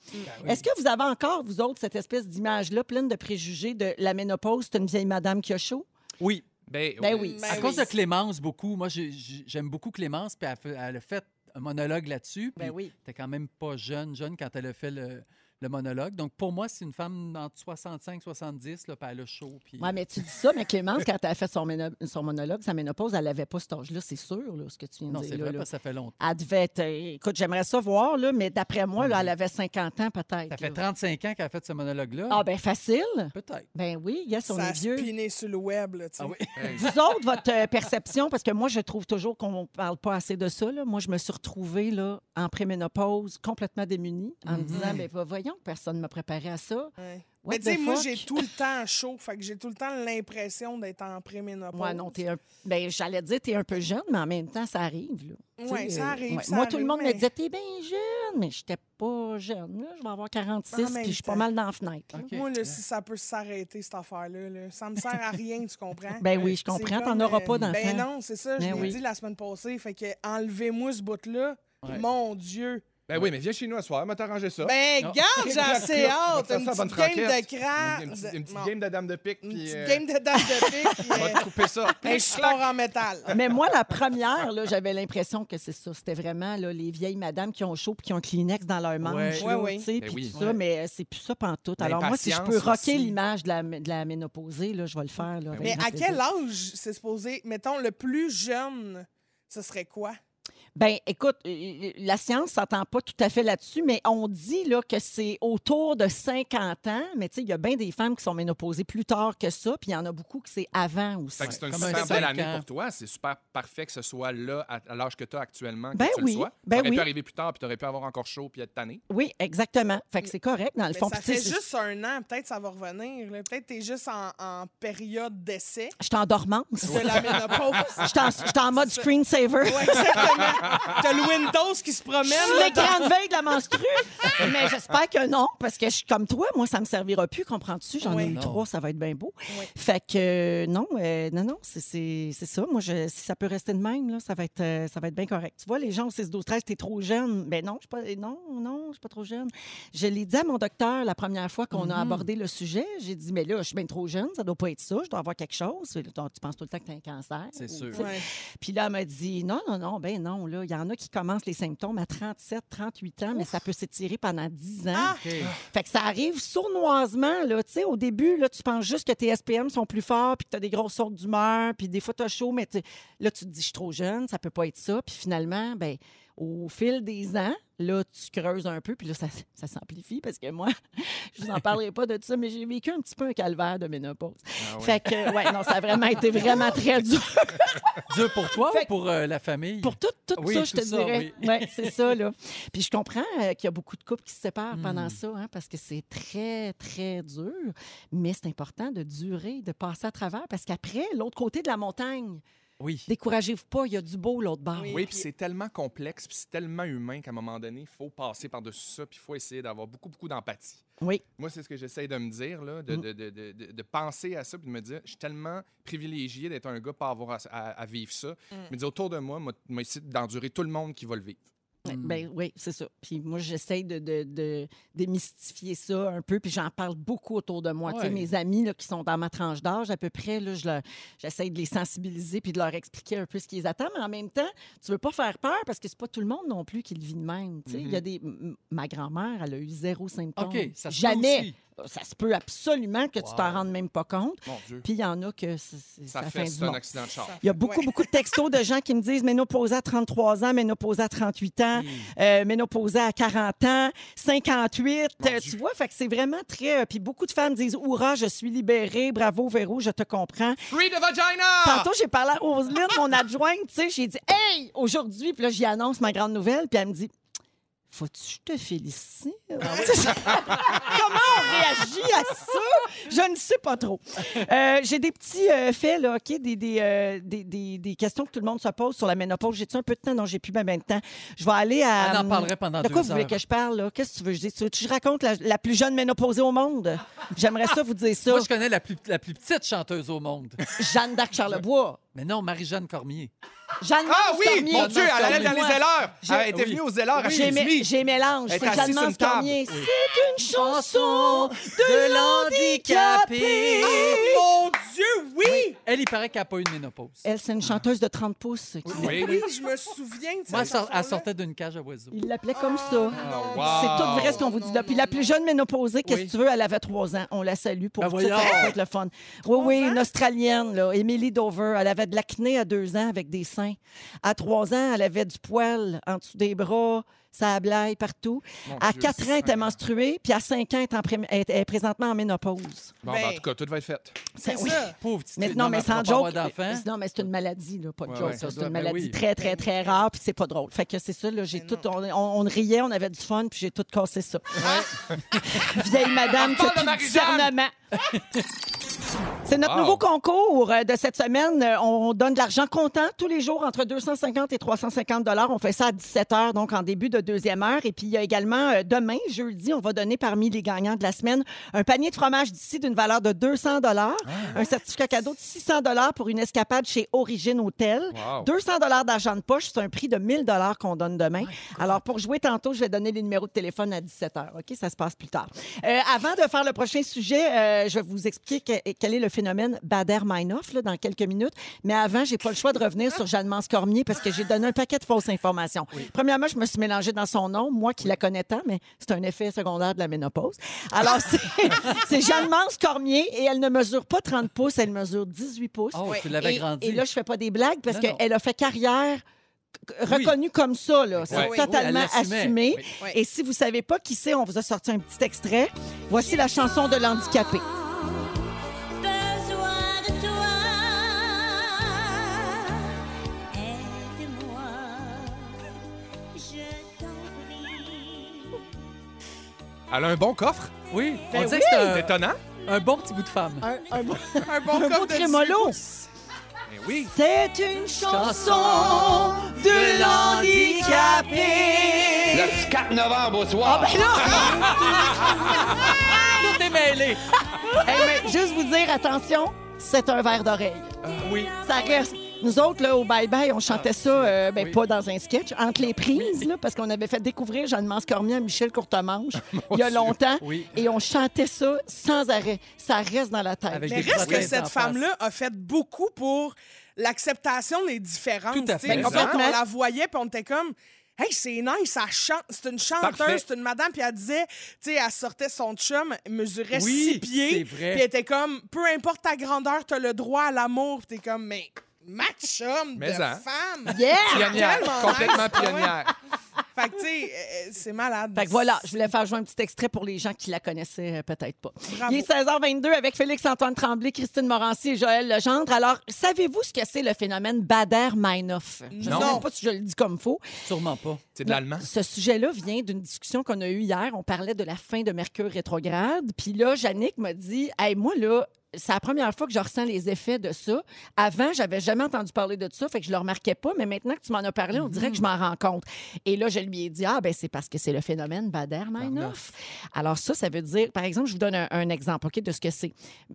A: Est-ce que vous avez encore, vous autres, cette espèce d'image-là pleine de préjugés de la ménopause, c'est une vieille madame qui a chaud?
C: Oui.
B: Ben,
A: Ben oui.
E: Ben
C: À
E: oui.
C: cause de Clémence, beaucoup. Moi, j'ai- j'ai- j'aime beaucoup Clémence, puis elle, fait- elle a fait un monologue là-dessus.
A: Ben oui.
C: T'es quand même pas jeune, jeune quand elle a fait le, le monologue. Donc, pour moi, c'est une femme entre 65 70, là, puis elle a chaud. Puis...
A: Oui, mais tu dis ça, mais Clémence, quand elle a fait son, méno- son monologue, sa ménopause, elle n'avait pas cet âge-là, c'est sûr, là, ce que tu viens de
C: non,
A: dire.
C: c'est
A: là,
C: vrai,
A: là.
C: parce que ça fait longtemps.
A: Elle devait être. euh, Écoute, j'aimerais ça voir, là, mais d'après moi, là, elle avait 50 ans peut-être.
C: Ça fait
A: là.
C: 35 ans qu'elle a fait ce monologue-là.
A: Ah, ben facile.
C: Peut-être.
A: Ben oui, yes, on
E: Ça a
A: est vieux.
E: spiné sur le web, là, tu sais.
C: Ah oui.
A: Vous autres, votre euh, perception, parce que moi, je trouve toujours qu'on ne parle pas assez de ça. là. Moi, je me suis retrouvée là, en préménopause, complètement démunie, en me
C: Mhm.
A: disant, ben va- voyons, personne ne m'a préparé à ça.
E: Ouais. Mais tu sais,
A: the
E: moi, j'ai tout le temps chaud. Fait que j'ai tout le temps l'impression d'être en préménopause.
A: Moi, non, t'es un... ben, j'allais dire, tu es un peu jeune, mais en même temps, ça arrive. Là.
E: Ouais,
A: sais,
E: ça
A: euh,
E: arrive, ça
A: Moi, tout le monde me disait, t'es bien jeune, mais j'étais pas jeune. là. Je vais avoir 46,
E: En même
A: puis je suis pas mal dans la fenêtre.
E: Moi, là, si ça peut s'arrêter, cette affaire-là, là, ça me sert à rien, tu comprends?
A: Ben oui, je comprends, t'en auras
E: euh,
A: pas d'enfants.
E: Ben non, c'est ça, je
A: Ben
E: l'ai
A: oui.
E: dit la semaine passée. Fait que enlevez-moi ce bout-là.
C: Ouais.
E: Mon Dieu.
B: Ben oui, mais viens chez nous à soir, m'a t'arrangé ça.
E: Ben, garde, j'ai assez hâte.
B: On va
E: Une petite game de cran.
B: Une, petite-
E: bon,
B: game de dame de pique,
E: une petite
B: euh,
E: game de dame de pique.
B: on va te couper ça.
E: euh, un sport en métal.
A: Mais moi, la première, là, j'avais l'impression que c'est ça. C'était vraiment là, les vieilles madames qui ont chaud puis qui ont un Kleenex dans leur manche.
B: Ben
A: puis
B: oui.
A: tout ça,
C: Ouais.
A: mais euh, c'est plus ça pantoute. Alors moi, si je peux rocker l'image de la, de la ménopausée, là, je vais le faire. là, avec
E: Mais à quel âge c'est supposé, mettons, le plus jeune, ce serait quoi?
A: Ben, écoute, euh, la science s'entend pas tout à fait là-dessus, mais on dit là, que c'est autour de 50 ans. Mais tu sais, il y a bien des femmes qui sont ménopausées plus tard que ça, puis il y en a beaucoup que c'est avant aussi.
B: Fait que c'est une super belle année
C: ans.
B: pour toi. C'est super parfait que ce soit là, à, l'âge que tu as actuellement, que
A: Ben
B: tu
A: oui,
B: le sois.
A: ben
B: ça aurait
A: oui.
B: pu arriver plus tard, puis tu aurais pu avoir encore chaud, puis être tanné.
A: Oui, exactement. Fait que c'est correct, dans le
E: Mais
A: fond.
E: ça fait juste un an, peut-être ça va revenir. là. Peut-être que tu es juste en, en période d'essai
A: Je suis en dormance.
E: de la ménopause.
A: Je suis en- je suis en mode screensaver.
E: Ouais, exactement. T'as le Windows qui se promène.
A: Je suis
E: là,
A: l'écran de veille de la menstrue. Mais j'espère que non, parce que je suis comme toi. Moi, ça me servira plus, comprends-tu? J'en ai eu
C: Non.
A: trois, ça va être bien beau.
E: Oui.
A: Fait que euh, non, euh, non, non, c'est- ça. Moi, je, si ça peut rester de même, là, ça va être, euh, ça va être bien correct. Tu vois, les gens au 6, 12, 13, t'es trop jeune. Ben non, je suis pas, non, non, je suis pas trop jeune. Je l'ai dit à mon docteur la première fois qu'on a
E: Mm-hmm.
A: abordé le sujet. J'ai dit, mais là, je suis bien trop jeune, ça doit pas être ça. Je dois avoir quelque chose. Tu penses tout le temps que tu as un cancer.
C: C'est sûr.
A: puis là, elle m'a dit non, non, non, ben non, là, il y en a qui commencent les symptômes à 37, 38 ans, mais ça peut s'étirer pendant 10 ans.
E: Ah!
A: Fait que ça arrive sournoisement, là, tu sais, au début, là, tu penses juste que tes SPM sont plus forts, puis que tu as des grosses sortes d'humeur, puis des fois, tu as chaud, mais là, tu te dis, je suis trop jeune, ça peut pas être ça. Puis finalement, ben Au fil des ans, là, tu creuses un peu, puis là, ça, ça s'amplifie parce que moi, je vous en parlerai pas de ça, mais j'ai vécu un petit peu un calvaire de ménopause.
B: Ah ouais.
A: Fait que, ouais, non, ça a vraiment été vraiment très dur.
C: Dur pour toi
A: Fait
C: ou pour euh, la famille?
A: Pour tout, tout
C: Oui,
A: ça, je
C: tout
A: te
C: ça,
A: dirais.
C: oui.
A: Ouais, c'est ça, là. Puis je comprends euh, qu'il y a beaucoup de couples qui se séparent
C: Hmm.
A: pendant ça, hein, parce que c'est très, très dur. Mais c'est important de durer, de passer à travers, parce qu'après, l'autre côté de la montagne,
C: Oui.
A: découragez-vous pas, il y a du beau l'autre bord.
E: Oui.
B: Oui, puis c'est tellement complexe, puis c'est tellement humain qu'à un moment donné, il faut passer par-dessus ça, puis il faut essayer d'avoir beaucoup, beaucoup d'empathie.
A: Oui.
B: Moi, c'est ce que j'essaie de me dire, là, de,
A: Mm.
B: de, de, de, de- de penser à ça, puis de me dire, je suis tellement privilégié d'être un gars pas avoir à, à- à vivre ça. Me dire autour de moi, moi, moi, essayer d'endurer tout le monde qui va le vivre.
A: Ouais,
C: Mm.
A: Ben oui, c'est ça. Puis moi, j'essaie de, de, de démystifier ça un peu, puis j'en parle beaucoup autour de moi.
C: Ouais.
A: mes amis là, qui sont dans ma tranche d'âge, à peu près, là, je j'essaie de les sensibiliser puis de leur expliquer un peu ce qui les attend, mais en même temps, tu veux pas faire peur parce que c'est pas tout le monde non plus qui le vit de même. sais. Il y a des... Ma grand-mère, elle a eu zéro symptôme.
C: OK, ça
A: Jamais. Ça se peut absolument que tu t'en rendes même pas compte.
B: Mon Dieu.
A: Puis il y en a que
B: Ça fait un accident de char.
A: Il y a beaucoup,
E: Ouais.
A: beaucoup de textos de gens qui me disent ménopausée à 33 ans, ménopausée à 38 ans, euh, ménopausée à 40 ans, 58.
B: Mon
A: euh, tu vois, fait que c'est vraiment très. euh, puis beaucoup de femmes disent Hourra, je suis libérée, bravo Véro, je te comprends.
B: Free the vagina!
A: Tantôt, j'ai parlé à Roselyne, mon adjointe, tu sais, j'ai dit Hey, aujourd'hui, puis là, j'y annonce ma grande nouvelle, puis elle me dit Faut-tu que je te félicite? Comment on réagit à ça? Je ne sais pas trop. Euh, j'ai des petits euh, faits, là, OK? Des, des, euh, des, des- des questions que tout le monde se pose sur la ménopause. J'ai-tu un peu de temps? Non, j'ai plus bien, ben de temps. Je vais aller à.
C: On en parlerait pendant
A: De quoi vous voulez que je parle? Qu'est-ce que tu veux que je dise? Tu veux que je raconte la, la plus jeune ménopausée au monde? J'aimerais ça vous dire ça.
C: Moi, je connais la plus, la plus petite chanteuse au monde.
A: Jeanne d'Arc Charlebois.
C: Mais non, Marie-Jeanne Cormier.
A: Jeanne
B: Ah oui!
A: Cormier.
B: Mon Dieu, elle allait dans les!
A: J'ai-
B: Elle était
C: oui.
B: venue aux Zelleurs à
A: J'ai, mélange. C'est Jeanne. Cormier.
B: Oui.
A: C'est une chanson de l'handicapé.
E: Mon Dieu, oui!
C: Elle, il paraît qu'elle n'a pas eu de ménopause.
A: Elle, c'est une chanteuse de 30 pouces. qui-
B: Oui.
E: Oui, je me souviens de
C: Moi, elle, sortait d'une cage à oiseaux.
A: Il l'appelait comme ça.
B: Ah, wow.
A: C'est tout vrai ce qu'on vous dit là. Puis la plus jeune ménopausée, qu'est-ce
C: Oui.
A: que tu veux, elle avait trois ans. On la salue pour
C: Ben
A: tout ça, ça le fun. Oui, oui, une Australienne, là, Emily Dover. Elle avait de l'acné à deux ans avec des seins. À trois ans, elle avait du poil en dessous des bras, ça blaye partout.
B: Mon
A: À
B: Dieu,
A: quatre ans, elle était menstruée, puis à cinq ans, elle est, en pré- elle est présentement en ménopause.
B: Bon,
E: Ben,
B: ben, en tout cas, tout va être fait.
E: C'est
A: Oui.
E: ça.
C: Pauvre petite
A: Mais
C: fille.
A: non, mais sans joke. Non, mais c'est une maladie, là, pas de
B: Ouais,
A: joke.
B: ouais,
A: C'est une
C: ben
A: maladie
C: oui.
A: très, très, très rare, puis c'est pas drôle. Fait que c'est ça, là, j'ai tout. On, on riait, on avait du fun, puis j'ai tout cassé ça. Vieille madame qui a discernement. C'est notre
B: Wow.
A: nouveau concours euh, de cette semaine. Euh, On donne de l'argent comptant tous les jours entre 250 et 350 dollars. On fait ça à 17 heures, donc en début de deuxième heure. Et puis, il y a également euh, demain, jeudi, on va donner parmi les gagnants de la semaine un panier de fromage d'ici d'une valeur de 200 dollars, un certificat cadeau de 600 dollars pour une escapade chez Origine Hotel.
B: Wow.
A: 200 dollars d'argent de poche, c'est un prix de 1000 dollars qu'on donne demain. Alors pour jouer tantôt, je vais donner les numéros de téléphone à 17 h. OK, ça se passe plus tard. Euh, avant de faire le prochain sujet, euh, je vais vous expliquer que- quel est le phénomène Bader-Meinhof dans quelques minutes. Mais avant, j'ai pas le choix de revenir sur Jeanne-Mance Cormier parce que j'ai donné un paquet de fausses informations. Premièrement, je me suis mélangée dans son nom, moi qui la connais tant, mais c'est un effet secondaire de la ménopause. Alors c'est c'est Jeanne-Mance Cormier et elle ne mesure pas 30 pouces, elle mesure 18 pouces.
C: Oh,
E: Oui.
C: tu l'avais
A: Et,
C: grandi.
A: et là, je fais pas des blagues parce qu'elle a fait carrière reconnue comme ça. là. C'est
B: Oui.
A: totalement
C: Oui,
A: assumé. Et si vous savez pas qui c'est, on vous a sorti un petit extrait. Voici la chanson de l'handicapé.
B: Elle a un bon coffre.
C: Oui, on
A: Ben
C: disait
A: oui.
C: que
B: C'est
C: c'était
B: étonnant.
C: un, un bon petit bout de femme.
A: Un, un, beau-
E: Un bon
A: un beau
E: coffre de
A: trémolo.
E: 18
B: Ben oui.
A: C'est une chanson de l'handicapé.
G: Le 4 novembre au soir.
C: Tout est mêlé.
A: Hey, mais juste vous dire, attention, c'est un verre d'oreille.
C: Oui.
A: Ça reste. Nous autres, là, au Bye Bye, on chantait ça, euh, ben,
C: Oui.
A: pas dans un sketch, entre les prises, là, parce qu'on avait fait découvrir Jeanne-Mance Cormier à Michel Courtemanche il y a longtemps.
C: Oui.
A: Et on chantait ça sans arrêt. Ça reste dans la tête.
C: Avec
E: Mais reste que
C: en
E: cette femme-là a fait beaucoup pour l'acceptation des différences.
C: Tout à fait.
E: Autres,
A: Exactement.
E: on la voyait, puis on était comme... Hey, c'est nice, ça chante. C'est une chanteuse, c'est une madame, puis elle disait, tu sais, elle sortait son chum, elle mesurait
C: Oui,
E: six pieds,
C: c'est
E: puis elle était comme, peu importe ta grandeur, t'as le droit à l'amour, puis t'es comme, mais ma chum
B: Mais
E: de
B: en.
E: femme.
A: Yeah!
B: Pionnière. Complètement pionnière.
E: Fait que, tu sais, euh, c'est malade.
A: Fait que voilà, je voulais faire jouer un petit extrait pour les gens qui la connaissaient euh, peut-être pas.
E: Bravo.
A: Il est 16h22 avec Félix-Antoine Tremblay, Christine Morancy et Joël Legendre. Alors, savez-vous ce que c'est le phénomène Bader-Meinhof? Je ne sais pas si je le dis comme faux.
C: Sûrement pas.
B: C'est de l'allemand.
A: Ce sujet-là vient d'une discussion qu'on a eue hier. On parlait de la fin de Mercure rétrograde. Puis là, Yannick m'a dit Hey, moi, là, c'est la première fois que je ressens les effets de ça. Avant, j'avais jamais entendu parler de ça, fait que je le remarquais pas, mais maintenant que tu m'en as parlé, on dirait que je m'en rends compte. Et là, je lui ai dit Ah, ben c'est parce que c'est le phénomène Bader-Meinhof. Alors, ça, ça veut dire, par exemple, je vous donne un, un exemple OK, de ce que c'est.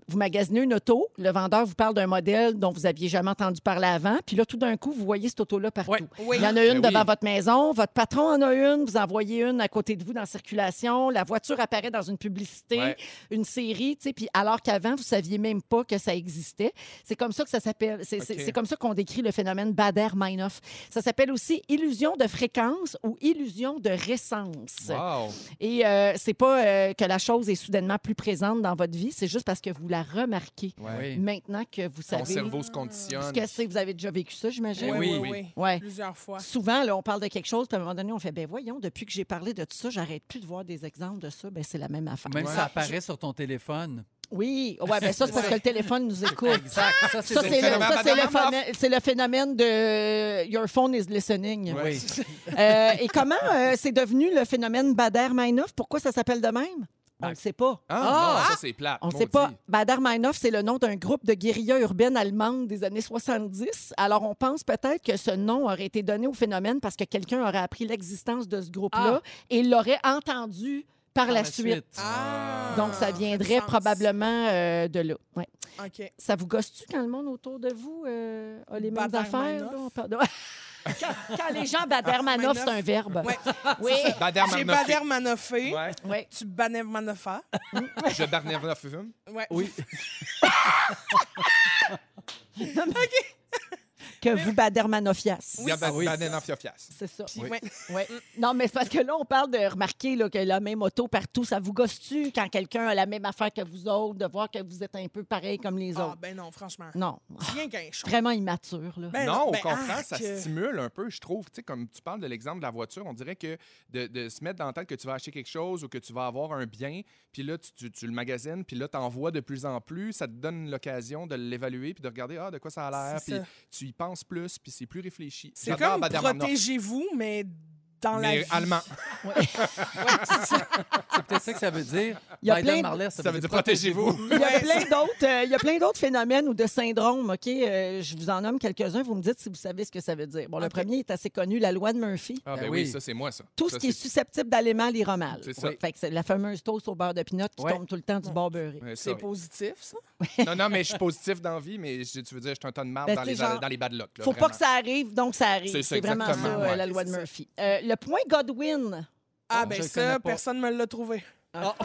A: Vous magasinez une auto, le vendeur vous parle d'un modèle dont vous aviez jamais entendu parler avant, puis là, tout d'un coup, vous voyez cette auto-là partout.
C: Ouais.
E: Oui.
A: Il y en a une
B: Ben
A: devant
B: oui.
A: votre maison, votre patron en a une, vous en voyez une à côté de vous dans la circulation, la voiture apparaît dans une publicité,
B: Ouais.
A: une série, tu sais, puis alors qu'avant, vous saviez même pas que ça existait. C'est comme ça que ça s'appelle, c'est c'est-
B: OK.
A: c'est comme ça qu'on décrit le phénomène Bader-Meinhof. Ça s'appelle aussi illusion de fréquence ou illusion de récence.
B: Wow.
A: Et euh, c'est pas euh, que la chose est soudainement plus présente dans votre vie, c'est juste parce que vous la remarquez
B: Ouais.
C: Oui.
A: maintenant que vous
B: Ton
A: savez
B: cerveau se conditionne.
A: ce que c'est. Vous avez déjà vécu ça, j'imagine?
E: Oui,
B: Oui,
E: oui.
A: Ouais.
E: Plusieurs fois.
A: Souvent, là, on parle de quelque chose, puis à un moment donné, on fait, ben voyons, depuis que j'ai parlé de tout ça, j'arrête plus de voir des exemples de ça. Ben c'est la même affaire.
C: Même
B: Ouais.
C: si ça apparaît sur ton téléphone.
A: Oui, ouais, ben ça, c'est parce que le téléphone nous écoute.
C: Exact. Ça, c'est le
B: phénomène
A: ça, c'est le
B: Madame
A: phénomène- c'est le phénomène de Your phone is listening.
C: Oui.
A: Euh, et comment euh, c'est devenu le phénomène Bader-Meinhof? Pourquoi ça s'appelle de même? On ne sait pas.
B: Ah, non, ça, c'est plate.
A: On ne sait
B: maudit.
A: pas. Bader-Meinhof, c'est le nom d'un groupe de guérilla urbaine allemande des années 70. Alors, on pense peut-être que ce nom aurait été donné au phénomène parce que quelqu'un aurait appris l'existence de ce groupe-là et l'aurait entendu par, la, suite.
E: Ah,
A: Donc, ça viendrait probablement euh, de là. Ouais.
E: OK.
A: Ça vous gosse-tu quand le monde autour de vous euh, a les mêmes affaires? quand, quand les gens Bader-Meinhof, c'est un verbe.
E: Ouais.
A: Oui.
E: J'ai
B: Meinhof.
E: Bader Manoffé.
B: Ouais.
A: Oui.
E: Tu Bader Manofa.
B: Je Bader Meinhof.
E: Ouais.
C: Oui.
A: Que vous Bader-Manofias.
C: Ah oui.
B: Bader Meinhof.
A: C'est ça.
E: Puis, ouais.
A: Ouais. Non, mais c'est parce que là, on parle de remarquer là, que la même auto partout, ça vous gosse-tu quand quelqu'un a la même affaire que vous autres, de voir que vous êtes un peu pareil comme les
E: Ah,
A: autres?
E: ben non, franchement.
A: Non.
E: Rien qu'un show.
A: Vraiment immature, là.
E: Ben
B: non, au
E: ben,
B: contraire, ça stimule un peu, je trouve. Tu sais, comme tu parles de l'exemple de la voiture, on dirait que de, de se mettre dans la tête que tu vas acheter quelque chose ou que tu vas avoir un bien, puis là, tu, tu- tu le magasines, puis là, tu en vois de plus en plus, ça te donne l'occasion de l'évaluer, puis de regarder, ah, de quoi ça a l'air, puis tu y penses plus, puis c'est plus réfléchi.
E: C'est comme protégez-vous, mais dans la
B: Mais
E: vie.
B: allemand.
C: C'est peut-être ça que ça veut dire.
A: Il y a
C: Biden
A: plein de-
C: Marley,
B: Ça veut dire protégez-vous.
A: Il y a plein d'autres, euh, il y a plein d'autres phénomènes ou de syndromes, OK? Euh, je vous en nomme quelques-uns. Vous me dites si vous savez ce que ça veut dire. Bon, le premier est assez connu, la loi de Murphy.
B: Ah, ben
C: Ben
B: oui.
C: oui.
B: ça, c'est moi, ça.
A: Tout
B: Ça,
A: ce qui est susceptible d'aller mal ira mal.
B: C'est ça.
A: Fait que c'est la fameuse toast au beurre de pinot qui
C: Ouais.
A: tombe tout le temps du bord beurré.
B: Ouais, ça,
E: C'est positif, ça?
B: Non, non, mais je suis positif dans vie, mais tu veux dire, je suis un ton de marde
A: Ben,
B: dans, les, dans les bad luck. là,
A: Faut pas que ça arrive, donc ça arrive.
B: C'est ça,
A: C'est vraiment ça, euh,
B: ouais.
A: la loi de
E: ça.
A: Murphy. Le point Godwin.
E: Ah,
C: Oh,
E: ben
C: le
E: ça, personne ne me l'a trouvé.
B: Va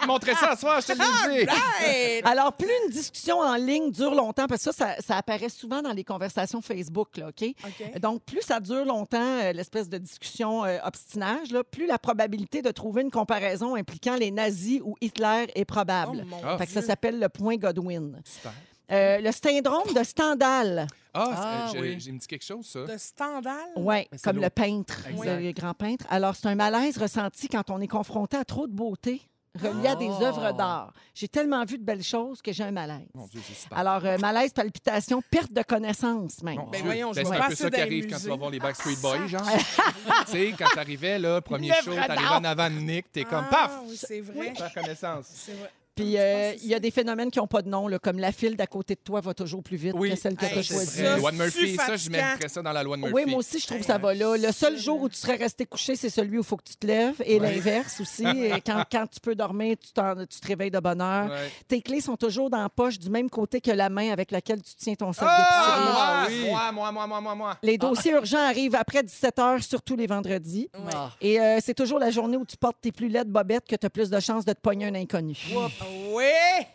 B: te montrer ça ce soir, je te l'ai dit.
E: Right!
A: Alors, plus une discussion en ligne dure longtemps, parce que ça, ça, ça apparaît souvent dans les conversations Facebook, là, OK?
E: OK.
A: Donc, plus ça dure longtemps, euh, l'espèce de discussion euh, obstinage, là, plus la probabilité de trouver une comparaison impliquant les nazis ou Hitler est
E: Oh,
A: probable.
E: mon
B: Ah.
A: fait que ça s'appelle le point Godwin.
B: Super.
A: Euh, le syndrome de Stendhal.
B: Ah,
C: Ah,
B: c'est-
C: oui.
B: j'ai me dit quelque chose, ça.
E: De Stendhal?
A: Oui, comme le peintre,
C: Exact.
A: le grand peintre. Alors, c'est un malaise ressenti quand on est confronté à trop de beauté reliée à des
C: Oh.
A: œuvres d'art. J'ai tellement vu de belles choses que j'ai un malaise.
B: Mon Dieu, c'est super.
A: Alors, euh, malaise, palpitation, perte de connaissance même.
E: Ben voyons, je
B: Ben, c'est un peu ça qui arrive quand tu vas voir les Backstreet Boys, genre. tu sais, quand t'arrivais, là, premier show, t'arrivais en avant de Nick, t'es comme
E: Ah,
B: paf!
E: oui, c'est vrai.
B: Faire connaissance.
E: C'est vrai.
A: Puis, euh, il y a des phénomènes qui n'ont pas de nom, là, comme la file d'à côté de toi va toujours plus vite
C: Oui.
A: que celle que
E: Hey,
A: tu as
E: c'est
A: choisie.
E: vrai.
B: Loi de Murphy, ça, je mettrais ça dans la loi de Murphy.
A: Oui, moi aussi, je trouve que ça va là. Le seul jour où tu serais resté couché, c'est celui où il faut que tu te lèves. Et
B: Ouais.
A: l'inverse aussi. Et quand, quand tu peux dormir, tu, te réveilles de bonne heure.
B: Ouais.
A: Tes clés sont toujours dans la poche du même côté que la main avec laquelle tu tiens ton sac
B: Ah,
A: d'épicerie.
B: moi, moi, moi, moi, moi, moi.
A: Les dossiers urgents arrivent après 17 heures, surtout les vendredis.
C: Ah.
A: Et euh, c'est toujours la journée où tu portes tes plus laides bobettes que tu as plus de chances de te pogner un inconnu.
E: Oh Oui!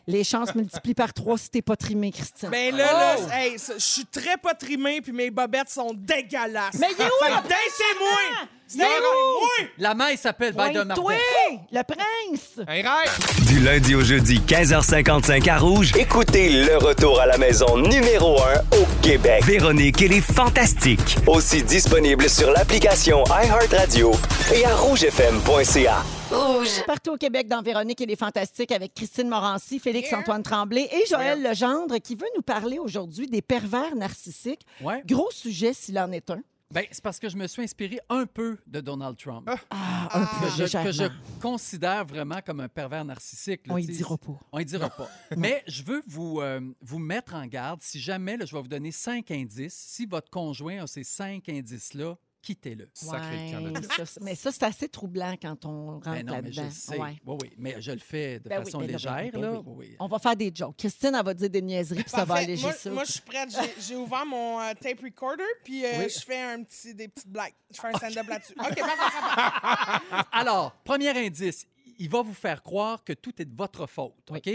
A: Les chances multiplient par trois si t'es pas trimé, Christian.
E: Ben là, là, hey, ça, je suis très pas trimé, puis mes bobettes sont dégueulasses.
A: Mais il est où,
E: Fait
A: le
E: que Dansez-moi!
A: Il est où?
E: Oui!
C: La main, il s'appelle Biden
A: Pointe-toi,
C: Martin.
A: le prince!
B: Un rêve!
H: Du lundi au jeudi, 15h55 à Rouge. Écoutez le retour à la maison numéro 1 au Québec. Véronique et les Fantastiques. Aussi disponible sur l'application iHeartRadio et à rougefm.ca.
A: Partout au Québec, dans Véronique et les Fantastiques, avec Christine Morancy, Félix-Antoine Tremblay et Joël Legendre, qui veut nous parler aujourd'hui des pervers narcissiques.
C: Ouais.
A: Gros sujet, s'il en est un.
C: Ben, c'est parce que je me suis inspiré un peu de Donald Trump.
A: Ah, un peu
C: que, je, que je considère vraiment comme un pervers narcissique. là,
A: On
C: tu
A: y
C: sais.
A: dira pas.
C: On y dira pas. Mais je veux vous, euh, vous mettre en garde. Si jamais, là, je vais vous donner cinq indices. Si votre conjoint a ces cinq indices-là, quittez-le.
B: Sacré
A: Ouais,
B: camp de
A: ça, c'est- mais ça, c'est assez troublant quand on rentre
C: Ben non, mais je
A: là-dedans. Ouais.
C: Oui, oui. Mais je le fais de
A: Ben oui,
C: façon
A: ben ben
C: légère.
A: ben
C: là.
A: oui. On va faire des jokes. Christine, elle va dire des niaiseries, puis ça va alléger
E: moi,
A: ça.
E: moi, je suis prête. J'ai- J'ai ouvert mon euh, tape recorder, puis euh,
C: Oui.
E: je fais un petit, des petites blagues. Je fais un stand-up là-dessus. OK, parfait, parfait.
C: Alors, premier indice, il va vous faire croire que tout est de votre faute. OK?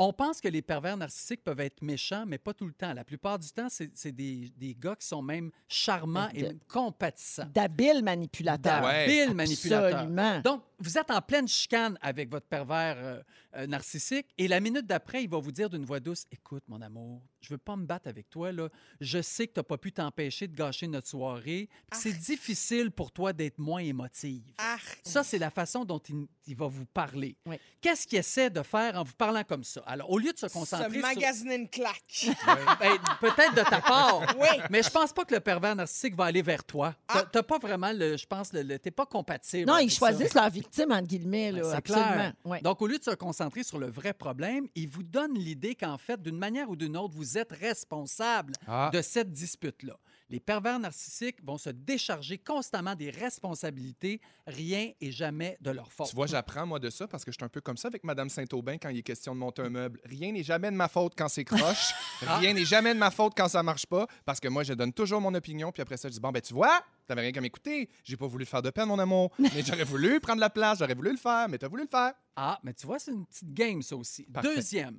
C: On pense que les pervers narcissiques peuvent être méchants, mais pas tout le temps. La plupart du temps, c'est des, des gars qui sont même charmants et même compatissants.
A: D'habiles manipulateurs.
B: Ouais.
C: Habiles manipulateurs.
A: Absolument.
C: Donc, vous êtes en pleine chicane avec votre pervers euh, euh, narcissique et la minute d'après, il va vous dire d'une voix douce Écoute, mon amour, je veux pas me battre avec toi. Là. Je sais que tu n'as pas pu t'empêcher de gâcher notre soirée. C'est difficile pour toi d'être moins émotive.
E: Arc.
C: Ça, c'est la façon dont il, il va vous parler.
A: Oui.
C: Qu'est-ce qu'il essaie de faire en vous parlant comme ça? Alors, au lieu de se concentrer
E: Se
C: sur...
E: magasiner une claque.
C: Ben, Peut-être de ta part.
E: Oui.
C: Mais je pense pas que le pervers narcissique va aller vers toi. T'as
E: Ah.
C: t'as pas vraiment, le, je pense, le, le- t'es pas compatible.
A: Non, ils
C: ça.
A: choisissent leur victime, entre guillemets.
C: Ben,
A: Là, absolument.
C: clair. Donc, au lieu de se concentrer sur le vrai problème, il vous donne l'idée qu'en fait, d'une manière ou d'une autre, vous êtes responsable
B: Ah.
C: de cette dispute-là. Les pervers narcissiques vont se décharger constamment des responsabilités, rien et jamais de leur faute.
B: Tu vois, j'apprends, moi, de ça parce que je suis un peu comme ça avec Madame Saint-Aubin quand il est question de monter un meuble. Rien n'est jamais de ma faute quand c'est croche. Rien n'est jamais de ma faute quand ça marche pas parce que moi, je donne toujours mon opinion. Puis après ça, je dis Bon, ben, tu vois, t'avais rien qu'à m'écouter. J'ai pas voulu te faire de peine, mon amour. Mais j'aurais voulu prendre la place, j'aurais voulu le faire, mais t'as voulu le faire.
C: Ah, mais tu vois, c'est une petite game, ça aussi.
B: Parfait.
C: Deuxième.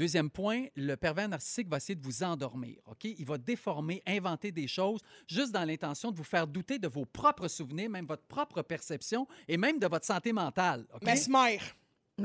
C: Deuxième point, le pervers narcissique va essayer de vous endormir. OK? Il va déformer, inventer des choses juste dans l'intention de vous faire douter de vos propres souvenirs, même votre propre perception et même de votre santé mentale. OK?
E: Mesmer.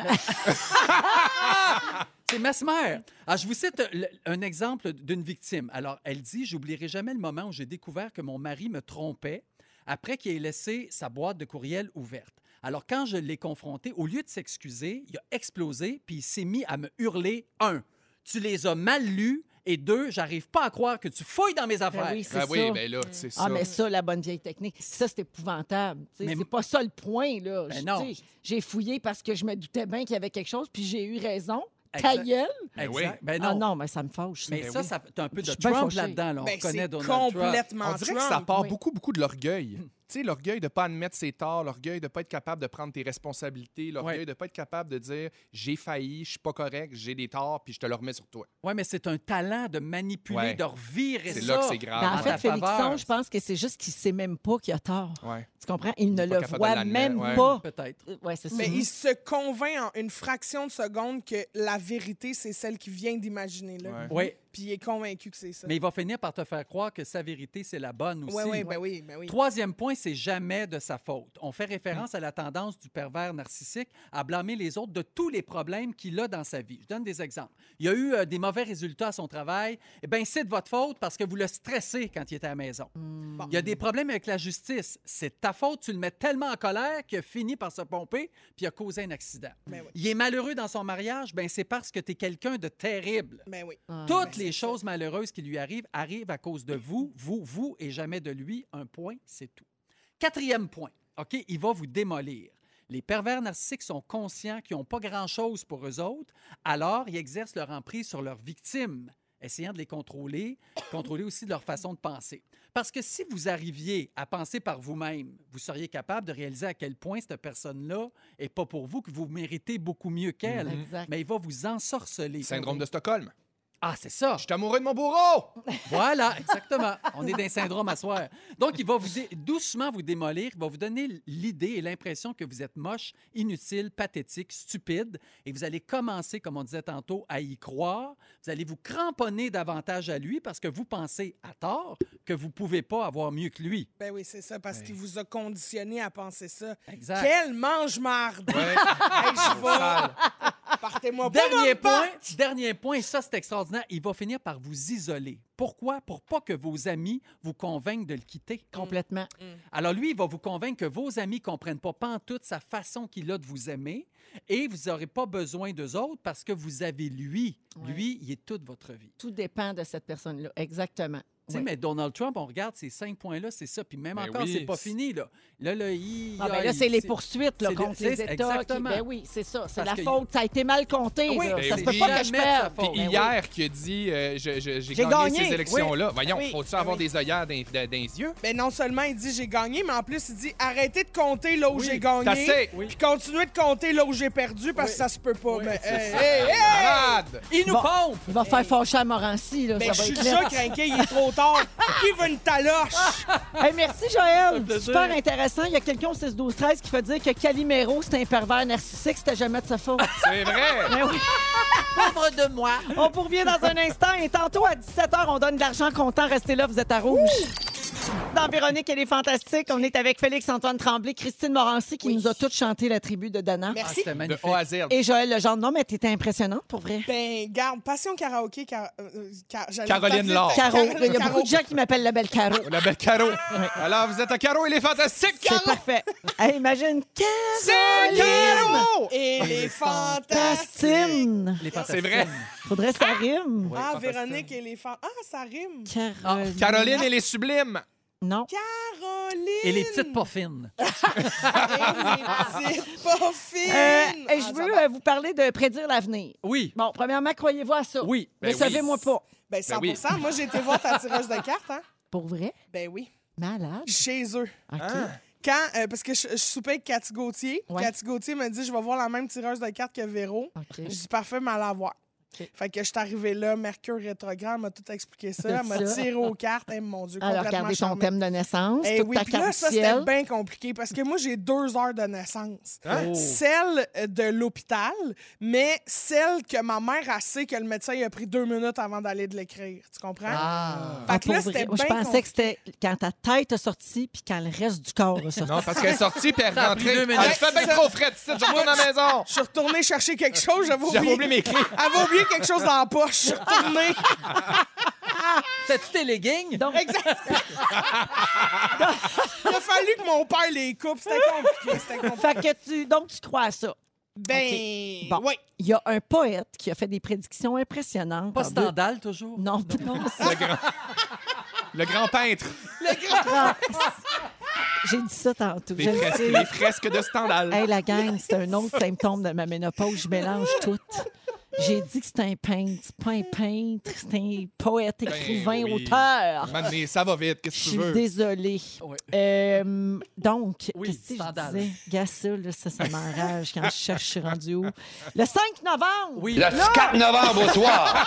C: C'est Mesmer. Alors, je vous cite le- un exemple d'une victime. Alors, elle dit J'oublierai jamais le moment où j'ai découvert que mon mari me trompait après qu'il ait laissé sa boîte de courriel ouverte. Alors, quand je l'ai confronté, au lieu de s'excuser, il a explosé puis il s'est mis à me hurler un, tu les as mal lus et deux, j'arrive pas à croire que tu fouilles dans mes affaires.
A: Ben oui, c'est
B: Ah oui,
A: ça.
B: ben là, c'est ça.
A: Ah, mais ça, la bonne vieille technique, ça, c'est épouvantable.
C: Mais-
A: C'est pas ça le point, là.
C: Ben
A: Je-
C: non.
A: J'ai fouillé parce que je me doutais bien qu'il y avait quelque chose, puis j'ai eu raison. Ta gueule.
B: Ben oui.
C: Exact. Ben
A: Ah
C: non.
A: non, mais ça me fâche. ça.
C: Mais
B: Ben
C: ça,
B: oui.
C: ça t'as un peu de Trump là-dedans. là. On
E: Ben,
C: reconnaît
E: c'est
C: Donald Trump.
E: complètement
B: On dirait que ça part
A: oui.
B: beaucoup, beaucoup de l'orgueil. Tu sais, l'orgueil de ne pas admettre ses torts, l'orgueil de ne pas être capable de prendre tes responsabilités, l'orgueil
C: Ouais.
B: de ne pas être capable de dire j'ai failli, je suis pas correct, j'ai des torts, puis je te le remets sur toi.
C: Oui, mais c'est un talent de manipuler,
B: Ouais.
C: de revirer
B: C'est là que c'est grave.
A: Ben, en
C: en
A: fait. Félixon, je pense que c'est juste qu'il sait même pas qu'il a tort.
B: Ouais.
A: Tu comprends? Il ne le voit même
B: ouais.
A: pas.
C: Peut-être.
A: Euh, Ouais, c'est ça.
E: Mais il se convainc en une fraction de seconde que la vérité, c'est celle qu'il vient d'imaginer. là.
B: Ouais.
C: Oui,
E: Puis il est convaincu que c'est ça.
C: mais il va finir par te faire croire que sa vérité, c'est la bonne aussi.
E: Oui, oui, ben oui, ben oui.
C: Troisième point, c'est jamais de sa faute. On fait référence à la tendance du pervers narcissique à blâmer les autres de tous les problèmes qu'il a dans sa vie. Je donne des exemples. Il a eu euh, des mauvais résultats à son travail. Eh bien, c'est de votre faute parce que vous le stressez quand il était à la maison.
E: Bon.
C: Il y a des problèmes avec la justice. C'est de ta faute. Tu le mets tellement en colère qu'il a fini par se pomper puis il a causé un accident.
E: Ben oui.
C: Il est malheureux dans son mariage. Ben, c'est parce que tu es quelqu'un de terrible.
E: Ben oui.
A: Ah.
C: Toutes les choses malheureuses qui lui arrivent arrivent à cause de vous, vous, vous et jamais de lui. Un point, c'est tout. Quatrième point, OK, il va vous démolir. Les pervers narcissiques sont conscients qu'ils n'ont pas grand-chose pour eux autres, alors ils exercent leur emprise sur leurs victimes, essayant de les contrôler, contrôler aussi leur façon de penser. Parce que si vous arriviez à penser par vous-même, vous seriez capable de réaliser à quel point cette personne-là est pas pour vous, que vous méritez beaucoup mieux qu'elle.
A: Exact.
C: Mais il va vous ensorceler.
B: Syndrome de Stockholm.
C: Ah, c'est ça.
B: Je suis amoureux de mon bourreau!
C: Voilà, exactement. On est d'un syndrome à soir. Donc, il va vous doucement vous démolir. Il va vous donner l'idée et l'impression que vous êtes moche, inutile, pathétique, stupide. Et vous allez commencer, comme on disait tantôt, à y croire. Vous allez vous cramponner davantage à lui parce que vous pensez, à tort, que vous ne pouvez pas avoir mieux que lui.
E: Ben oui, c'est ça, parce qu'il vous a conditionné à penser ça.
C: Exact.
E: Quel mange-marde!
B: Ouais.
E: Hey, je vais...
B: Sale.
E: Partez-moi
C: Dernier point, dernier point, ça c'est extraordinaire. Il va finir par vous isoler. Pourquoi? Pour pas que vos amis vous convainquent de le quitter.
A: Complètement.
C: Alors lui, il va vous convaincre que vos amis comprennent pas pantoute sa façon qu'il a de vous aimer et vous n'aurez pas besoin d'eux autres parce que vous avez lui.
A: Ouais.
C: Lui, il est toute votre vie.
A: Tout dépend de cette personne-là. Exactement.
C: Tu sais,
A: Oui.
C: mais Donald Trump, on regarde ces cinq points-là, c'est ça. Puis même
B: Ben
C: encore,
B: oui,
C: c'est pas fini, là. Là, là, il...
A: Ah, ben là, c'est les poursuites là,
C: c'est
A: contre
C: le-
A: les États. qui-
C: exactement.
A: Ben oui, c'est ça. C'est la
C: que-
A: faute. Ça a été mal compté.
C: Oui,
A: là.
B: ben
A: ça se peut pas que je
C: Jamais de sa
A: perde.
C: faute.
B: Puis
A: Ben oui.
B: hier, qui a dit euh, j'ai gagné,
A: gagné,
B: ces élections-là. Voyons,
A: Oui.
B: faut-tu avoir
E: Oui.
B: des œillères dans, dans- dans les yeux?
E: Ben non seulement il dit j'ai gagné, mais en plus il dit arrêtez de compter là où j'ai gagné. Puis continuez de compter là où j'ai perdu parce que ça se peut pas. Mais!
C: Il nous pompe!
A: Il va faire fâcher à Morancy.
E: Ben, je suis déjà craqué, il est trop tard. Qui veut une taloche?
A: Hey, merci, Joël. Super intéressant. Il y a quelqu'un au 6-12-13 qui fait dire que Calimero, c'est un pervers narcissique. C'était jamais de sa faute.
B: C'est vrai!
A: Ben oui.
C: Pauvre de moi!
A: On vous revient dans un instant. Et tantôt, à 17h, on donne de l'argent comptant. Restez là, vous êtes à rouge. Dans Véronique, elle est fantastique. On est avec Félix-Antoine Tremblay, Christine Morancy, qui nous a toutes chanté la tribu de Dana.
C: Ah,
E: Merci.
C: c'était
B: De
C: magnifique.
B: À.
A: Et Joël Legendre. Non, mais t'étais impressionnante, pour vrai.
E: Ben, garde, passion karaoké. car- euh, car- j'allais
B: Caroline Laure.
A: Caro.
E: Car-
A: Il y a
E: Caro.
A: beaucoup de gens qui m'appellent la belle Caro.
B: La belle Caro. Alors, vous êtes à Caro, il est fantastique!
A: C'est parfait. Hey, imagine
B: C'est
A: Caroline!
B: Caro!
E: Et les fantastiques.
C: Les
B: C'est vrai?
A: Faudrait que ça rime.
B: Oui,
E: Ah. Véronique et les fantastiques. Ah, ça rime.
A: Caroline.
B: Caroline, elle est sublime.
A: Non.
E: Caroline.
C: Et les petites pas fines.
E: Et les petites pas fines.
A: Euh, et
E: Ah,
A: je
E: ça
A: veux euh, vous parler de prédire l'avenir.
C: Oui.
A: Bon, premièrement, croyez-vous à ça?
C: Oui.
B: Ben
A: Mais savez-moi pas.
E: Ben, 100
B: oui.
E: Moi, j'ai été voir ta tireuse de cartes, hein?
A: Pour vrai?
E: Ben oui.
A: Malade.
E: Chez eux.
A: OK.
B: Ah.
E: Quand, euh, parce que je, je soupais avec Cathy Gauthier.
A: Ouais.
E: Cathy Gauthier m'a dit je vais voir la même tireuse de cartes que Véro.
A: OK.
E: Je dis parfait, mais allez la voir. Fait que je suis arrivée là, Mercure rétrograde, elle m'a tout expliqué ça. Elle m'a tiré aux cartes. Eh, mon Dieu,
A: Alors,
E: complètement
A: regardez ton thème de naissance,
E: Eh
A: toute
E: oui,
A: ta
E: là, ça, c'était bien compliqué parce que moi, j'ai deux heures de naissance.
B: Hein?
C: Oh.
E: Celle euh, de l'hôpital, mais celle que ma mère a sait que le médecin il a pris deux minutes avant d'aller de l'écrire. Tu comprends?
C: Ah.
E: Fait que là, c'était
A: je pensais que c'était quand ta tête a sorti puis quand le reste du corps a sorti.
B: Non, parce qu'elle est sortie puis elle est rentrée. Ah, fais bien trop frais je retourne à la maison.
E: Je suis retournée chercher quelque chose, j'avais
B: J'avais
E: oublié.
B: oublié mes clés.
E: Elle avait quelque chose dans la poche. Je suis retournée.
C: T'as-tu tes leggings?
A: Donc,
E: Exact. Il a fallu que mon père les coupe. C'était compliqué. C'était compliqué.
A: fait que tu, donc, tu crois à ça.
E: Ben,
A: Bon.
E: oui.
A: Il y a un poète qui a fait des prédictions impressionnantes.
C: Pas
A: deux-
C: Stendhal, toujours?
A: Non, non,
B: Le grand, le grand peintre.
A: grand. J'ai dit ça tantôt.
B: Les
A: le
B: fresques, les fresques de Stendhal.
A: Hey, la gang, c'est un autre symptôme de ma ménopause. Je mélange tout. J'ai dit que c'était un peintre. C'est pas un peintre, c'est un poète, écrivain,
B: Ben oui.
A: auteur.
B: Maintenant, ça va vite,
A: Je
B: qu'est-ce que tu
A: suis
B: veux?
A: désolée.
C: Ouais.
A: Euh, donc,
C: Oui,
A: qu'est-ce que je disais? Gars, ça, m'enrage quand je cherche, je suis rendue où? Le 5 novembre!
C: Oui.
G: Le 4 novembre au soir.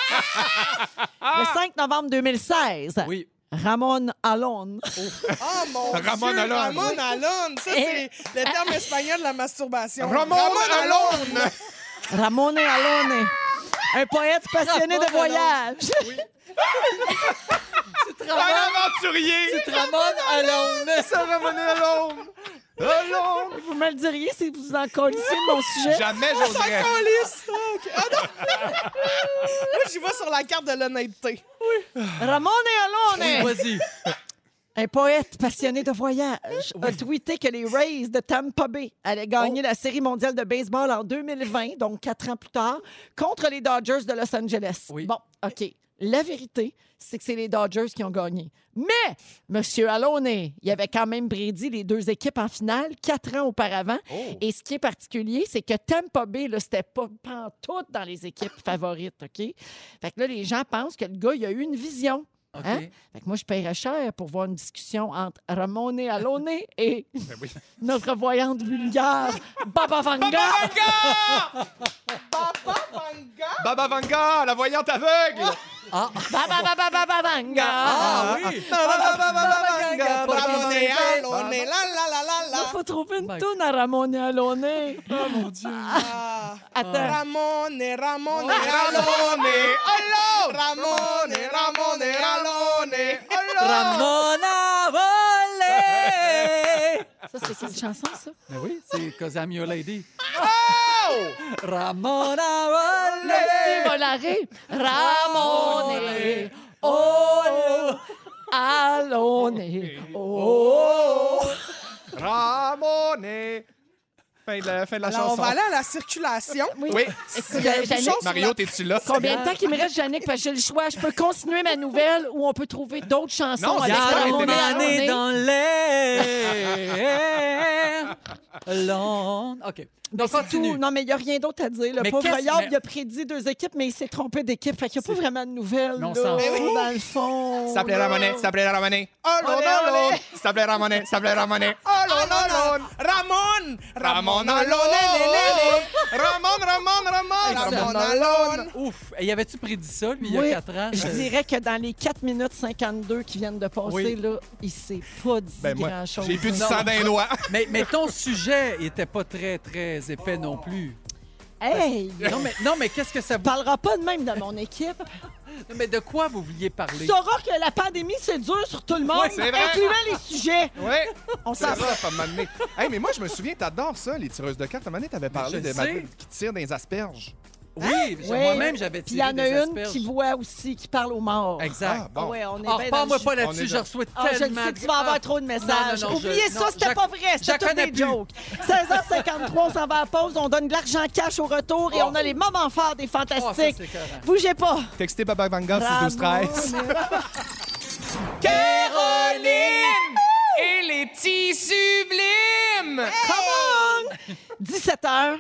A: Le 5 novembre 2016.
C: Oui.
A: Ramon Alon.
E: Oh mon
B: Ramon
E: Dieu,
B: Alon.
E: Ramon Alon. Ça, c'est le terme espagnol de la masturbation.
B: Ramon Alon!
A: Ramon Alon. Un poète passionné de voyage.
B: Un aventurier!
C: Tu te ramonnes à l'onde.
B: Ça Ramon Alon! Alon!
A: Vous me le diriez si vous en collissiez mon sujet?
B: Jamais j'oserais.
E: Ah non. Moi, j'y vais sur la carte de l'honnêteté.
A: Ramon Alon.
C: Oui, vas-y.
A: Un poète passionné de voyage a tweeté que les Rays de Tampa Bay allaient gagner la Série mondiale de baseball en 2020, donc quatre ans plus tard, contre les Dodgers de Los Angeles.
C: Oui.
A: Bon, OK. La vérité, c'est que c'est les Dodgers qui ont gagné. Mais, M. Alone, il y avait quand même prédit les deux équipes en finale quatre ans auparavant. Et ce qui est particulier, c'est que Tampa Bay, là, c'était pas pantoute dans les équipes favorites, OK? Fait que là, les gens pensent que le gars, il a eu une vision. Hein? Fait que moi, je paierais cher pour voir une discussion entre Ramone Alone et
B: Ben oui.
A: notre voyante vulgaire, Baba Vanga.
E: Papa Vanga.
B: Baba Vanga, la voyante aveugle!
C: Ah,
A: Baba Baba Baba Vanga.
C: ah oui!
E: Ramone, Alone, la la la la
A: Il
E: la.
A: faut trouver une
C: My-
A: toune à Ramone Alone.
C: Oh mon Dieu!
E: Ah.
A: Attends.
E: Ramone, Ramone,
B: Ramone,
E: Ramone, Ramone!
A: Ça, c'est quelle chanson, ça?
C: Ben oui, c'est Cause I'm Your Lady.
B: Oh!
C: Ramona!
A: Merci, Volare. Ramone. Oh, Alone. Oh.
B: Ramone! Fin de la, fin de la
E: Alors, on va aller à la circulation.
A: Oui.
B: Oui.
A: Écoute, euh,
B: Mario, t'es-tu là?
A: combien de temps qu'il me reste, Jannick? Parce que j'ai le choix. Je peux continuer ma nouvelle ou on peut trouver d'autres chansons
B: Non,
A: avec
C: année
A: Alone.
C: dans l'air. Londres. OK. Donc, continue.
A: tout. Non, mais il n'y a rien d'autre à dire. Le
C: Mais
A: pauvre
C: qu'est-ce-
A: Yob,
C: mais-
A: il a prédit deux équipes, mais il s'est trompé d'équipe. Fait qu'il n'y a pas vraiment de nouvelles.
C: Mais on
A: là,
E: fout.
A: Dans le fond.
B: Ça s'appelait
A: là.
B: Ramone, ça. Oh,
E: Olé,
B: non,
E: olé.
B: non. Ça s'appelait Ramone, ça s'appelait Ramone. Oh,
E: Oh
B: non,
E: non,
B: non,
E: non,
B: non.
E: Ramon,
B: Ramon
E: Ramon, Alone,
B: Ramon, Ramon, Ramon,
E: Ramon,
B: Ramon.
E: Alone.
C: Ouf. Et y avait-tu prédit ça, lui, il
A: Oui,
C: y a 4 ans?
A: Je dirais que dans les 4 minutes 52 qui viennent de passer,
C: Oui.
A: là, il s'est pas dit
B: Ben, moi,
A: grand-chose.
B: j'ai plus du
C: Non.
B: sang d'un doigt.
C: Mais, mais ton sujet était pas très, très épais non plus.
A: Hey!
C: Non, mais, non, mais qu'est-ce que ça
A: Tu
C: vous...
A: parleras pas de même de mon équipe.
C: Non, mais de quoi vous vouliez
A: Tu
C: parler?
A: sauras que la pandémie, c'est dur sur tout le monde,
B: Ouais, c'est vrai.
A: incluant les sujets.
B: Oui,
A: On s'en
B: ça amené. Hey, mais moi, je me souviens, t'adores ça, les tireuses de cartes. À un moment donné, t'avais parlé
C: je
B: de
C: sais.
B: Madeleine qui tire dans les asperges.
C: Oui,
A: Oui.
C: moi-même, j'avais
A: Puis il y en
C: des
A: a une
C: asperges.
A: qui voit aussi, qui parle aux morts.
C: Exact.
B: Ah, bon.
A: Ouais, on est
C: Ah,
A: bien
C: pas
A: dans
C: moi
A: le
C: pas
A: jus.
C: là-dessus,
B: On est
C: je
B: dans-
C: reçois
A: Ah, je
C: tellement...
A: le sais que tu vas avoir trop de messages.
C: Non, non, non,
A: Oubliez
C: je-
A: ça,
C: non,
A: c'était pas vrai. C'était
C: connais
A: toutes des
C: plus.
A: jokes. 16h53, on s'en va à pause. On donne de l'argent cash au retour et
C: Oh.
A: on a les moments forts des
C: Ah, ça,
A: fantastiques.
C: c'est.
A: Bougez pas.
B: Textez Baba Vanga 6 12 13.
A: Caroline!
B: Et les petits sublimes!
A: Come on! 17h.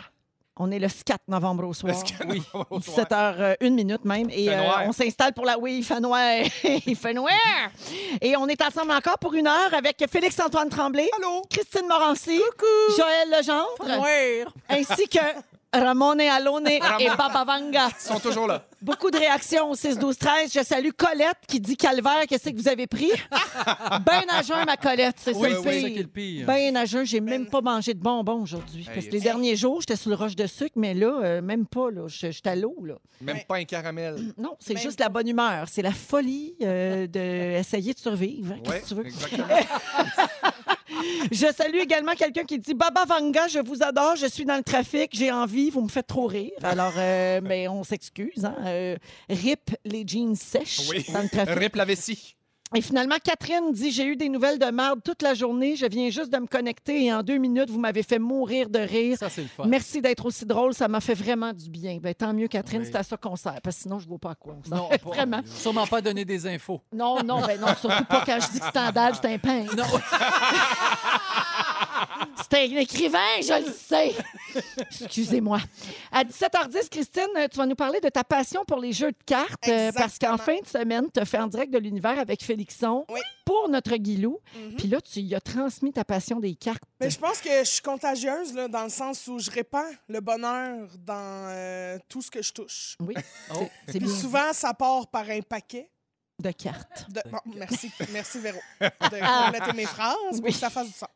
A: On est le 4 novembre au soir.
B: Oui.
A: 17h, une minute même. Et euh,
B: noir.
A: on s'installe pour la. Oui, il fait noir. il fait noir. Et on est ensemble encore pour une heure avec Félix-Antoine Tremblay.
B: Allô?
A: Christine Morancy. Joël Legendre.
C: Ouais.
A: Ainsi que Ramone Alone et Baba Vanga.
B: Ils sont toujours là.
A: Beaucoup de réactions au 6-12-13. Je salue Colette qui dit Calvaire, qu'est-ce que vous avez pris? ben à jeun, ma Colette. C'est
C: Oui,
A: ça
C: oui, c'est
A: pire.
C: ça qui est le pire.
A: Ben à jeun, j'ai même pas mangé de bonbons aujourd'hui. Parce que les derniers jours, j'étais sur le roche de sucre, mais là, euh, même pas. là. J'étais à l'eau. là.
B: Même pas un caramel.
A: Non, c'est
E: Même
A: juste la bonne humeur. C'est la folie euh, d'essayer de survivre. hein. Qu'est-ce que tu veux?
B: exactement.
A: Je salue également quelqu'un qui dit Baba Vanga, je vous adore, je suis dans le trafic, j'ai envie, vous me faites trop rire. Alors, euh, mais on s'excuse. Hein? Euh, rip les jeans sèches
B: Oui.
A: dans le trafic.
B: Rip la vessie.
A: Et finalement, Catherine dit J'ai eu des nouvelles de merde toute la journée. Je viens juste de me connecter et en deux minutes, vous m'avez fait mourir de rire.
C: Ça, c'est le fun.
A: Merci d'être aussi drôle, ça m'a fait vraiment du bien. Ben, tant mieux, Catherine,
C: Oui.
A: c'est à ça qu'on sert, parce que sinon, je ne vois pas à quoi on.
C: Non, pas-
A: Vraiment.
C: Sûrement pas donner des infos.
A: Non, non, ben non, surtout pas quand je dis que c'est un c'est un pain.
C: Non.
A: C'est un écrivain, je le sais. Excusez-moi. À 17h10, Christine, tu vas nous parler de ta passion pour les jeux de cartes. euh, parce qu'en fin de semaine, tu as fait en direct de l'univers avec Félixon
E: Oui.
A: pour notre Guilou.
E: Mhm.
A: Puis là, tu y as transmis ta passion des cartes.
E: Mais je pense que je suis contagieuse là, dans le sens où je répands le bonheur dans euh, tout ce que je touche.
A: Oui,
C: Oh.
E: Puis souvent, ça part par un paquet.
A: De cartes.
E: De... Bon, merci, merci Véro de compléter mes phrases pour
A: Oui.
E: que ça fasse du sens.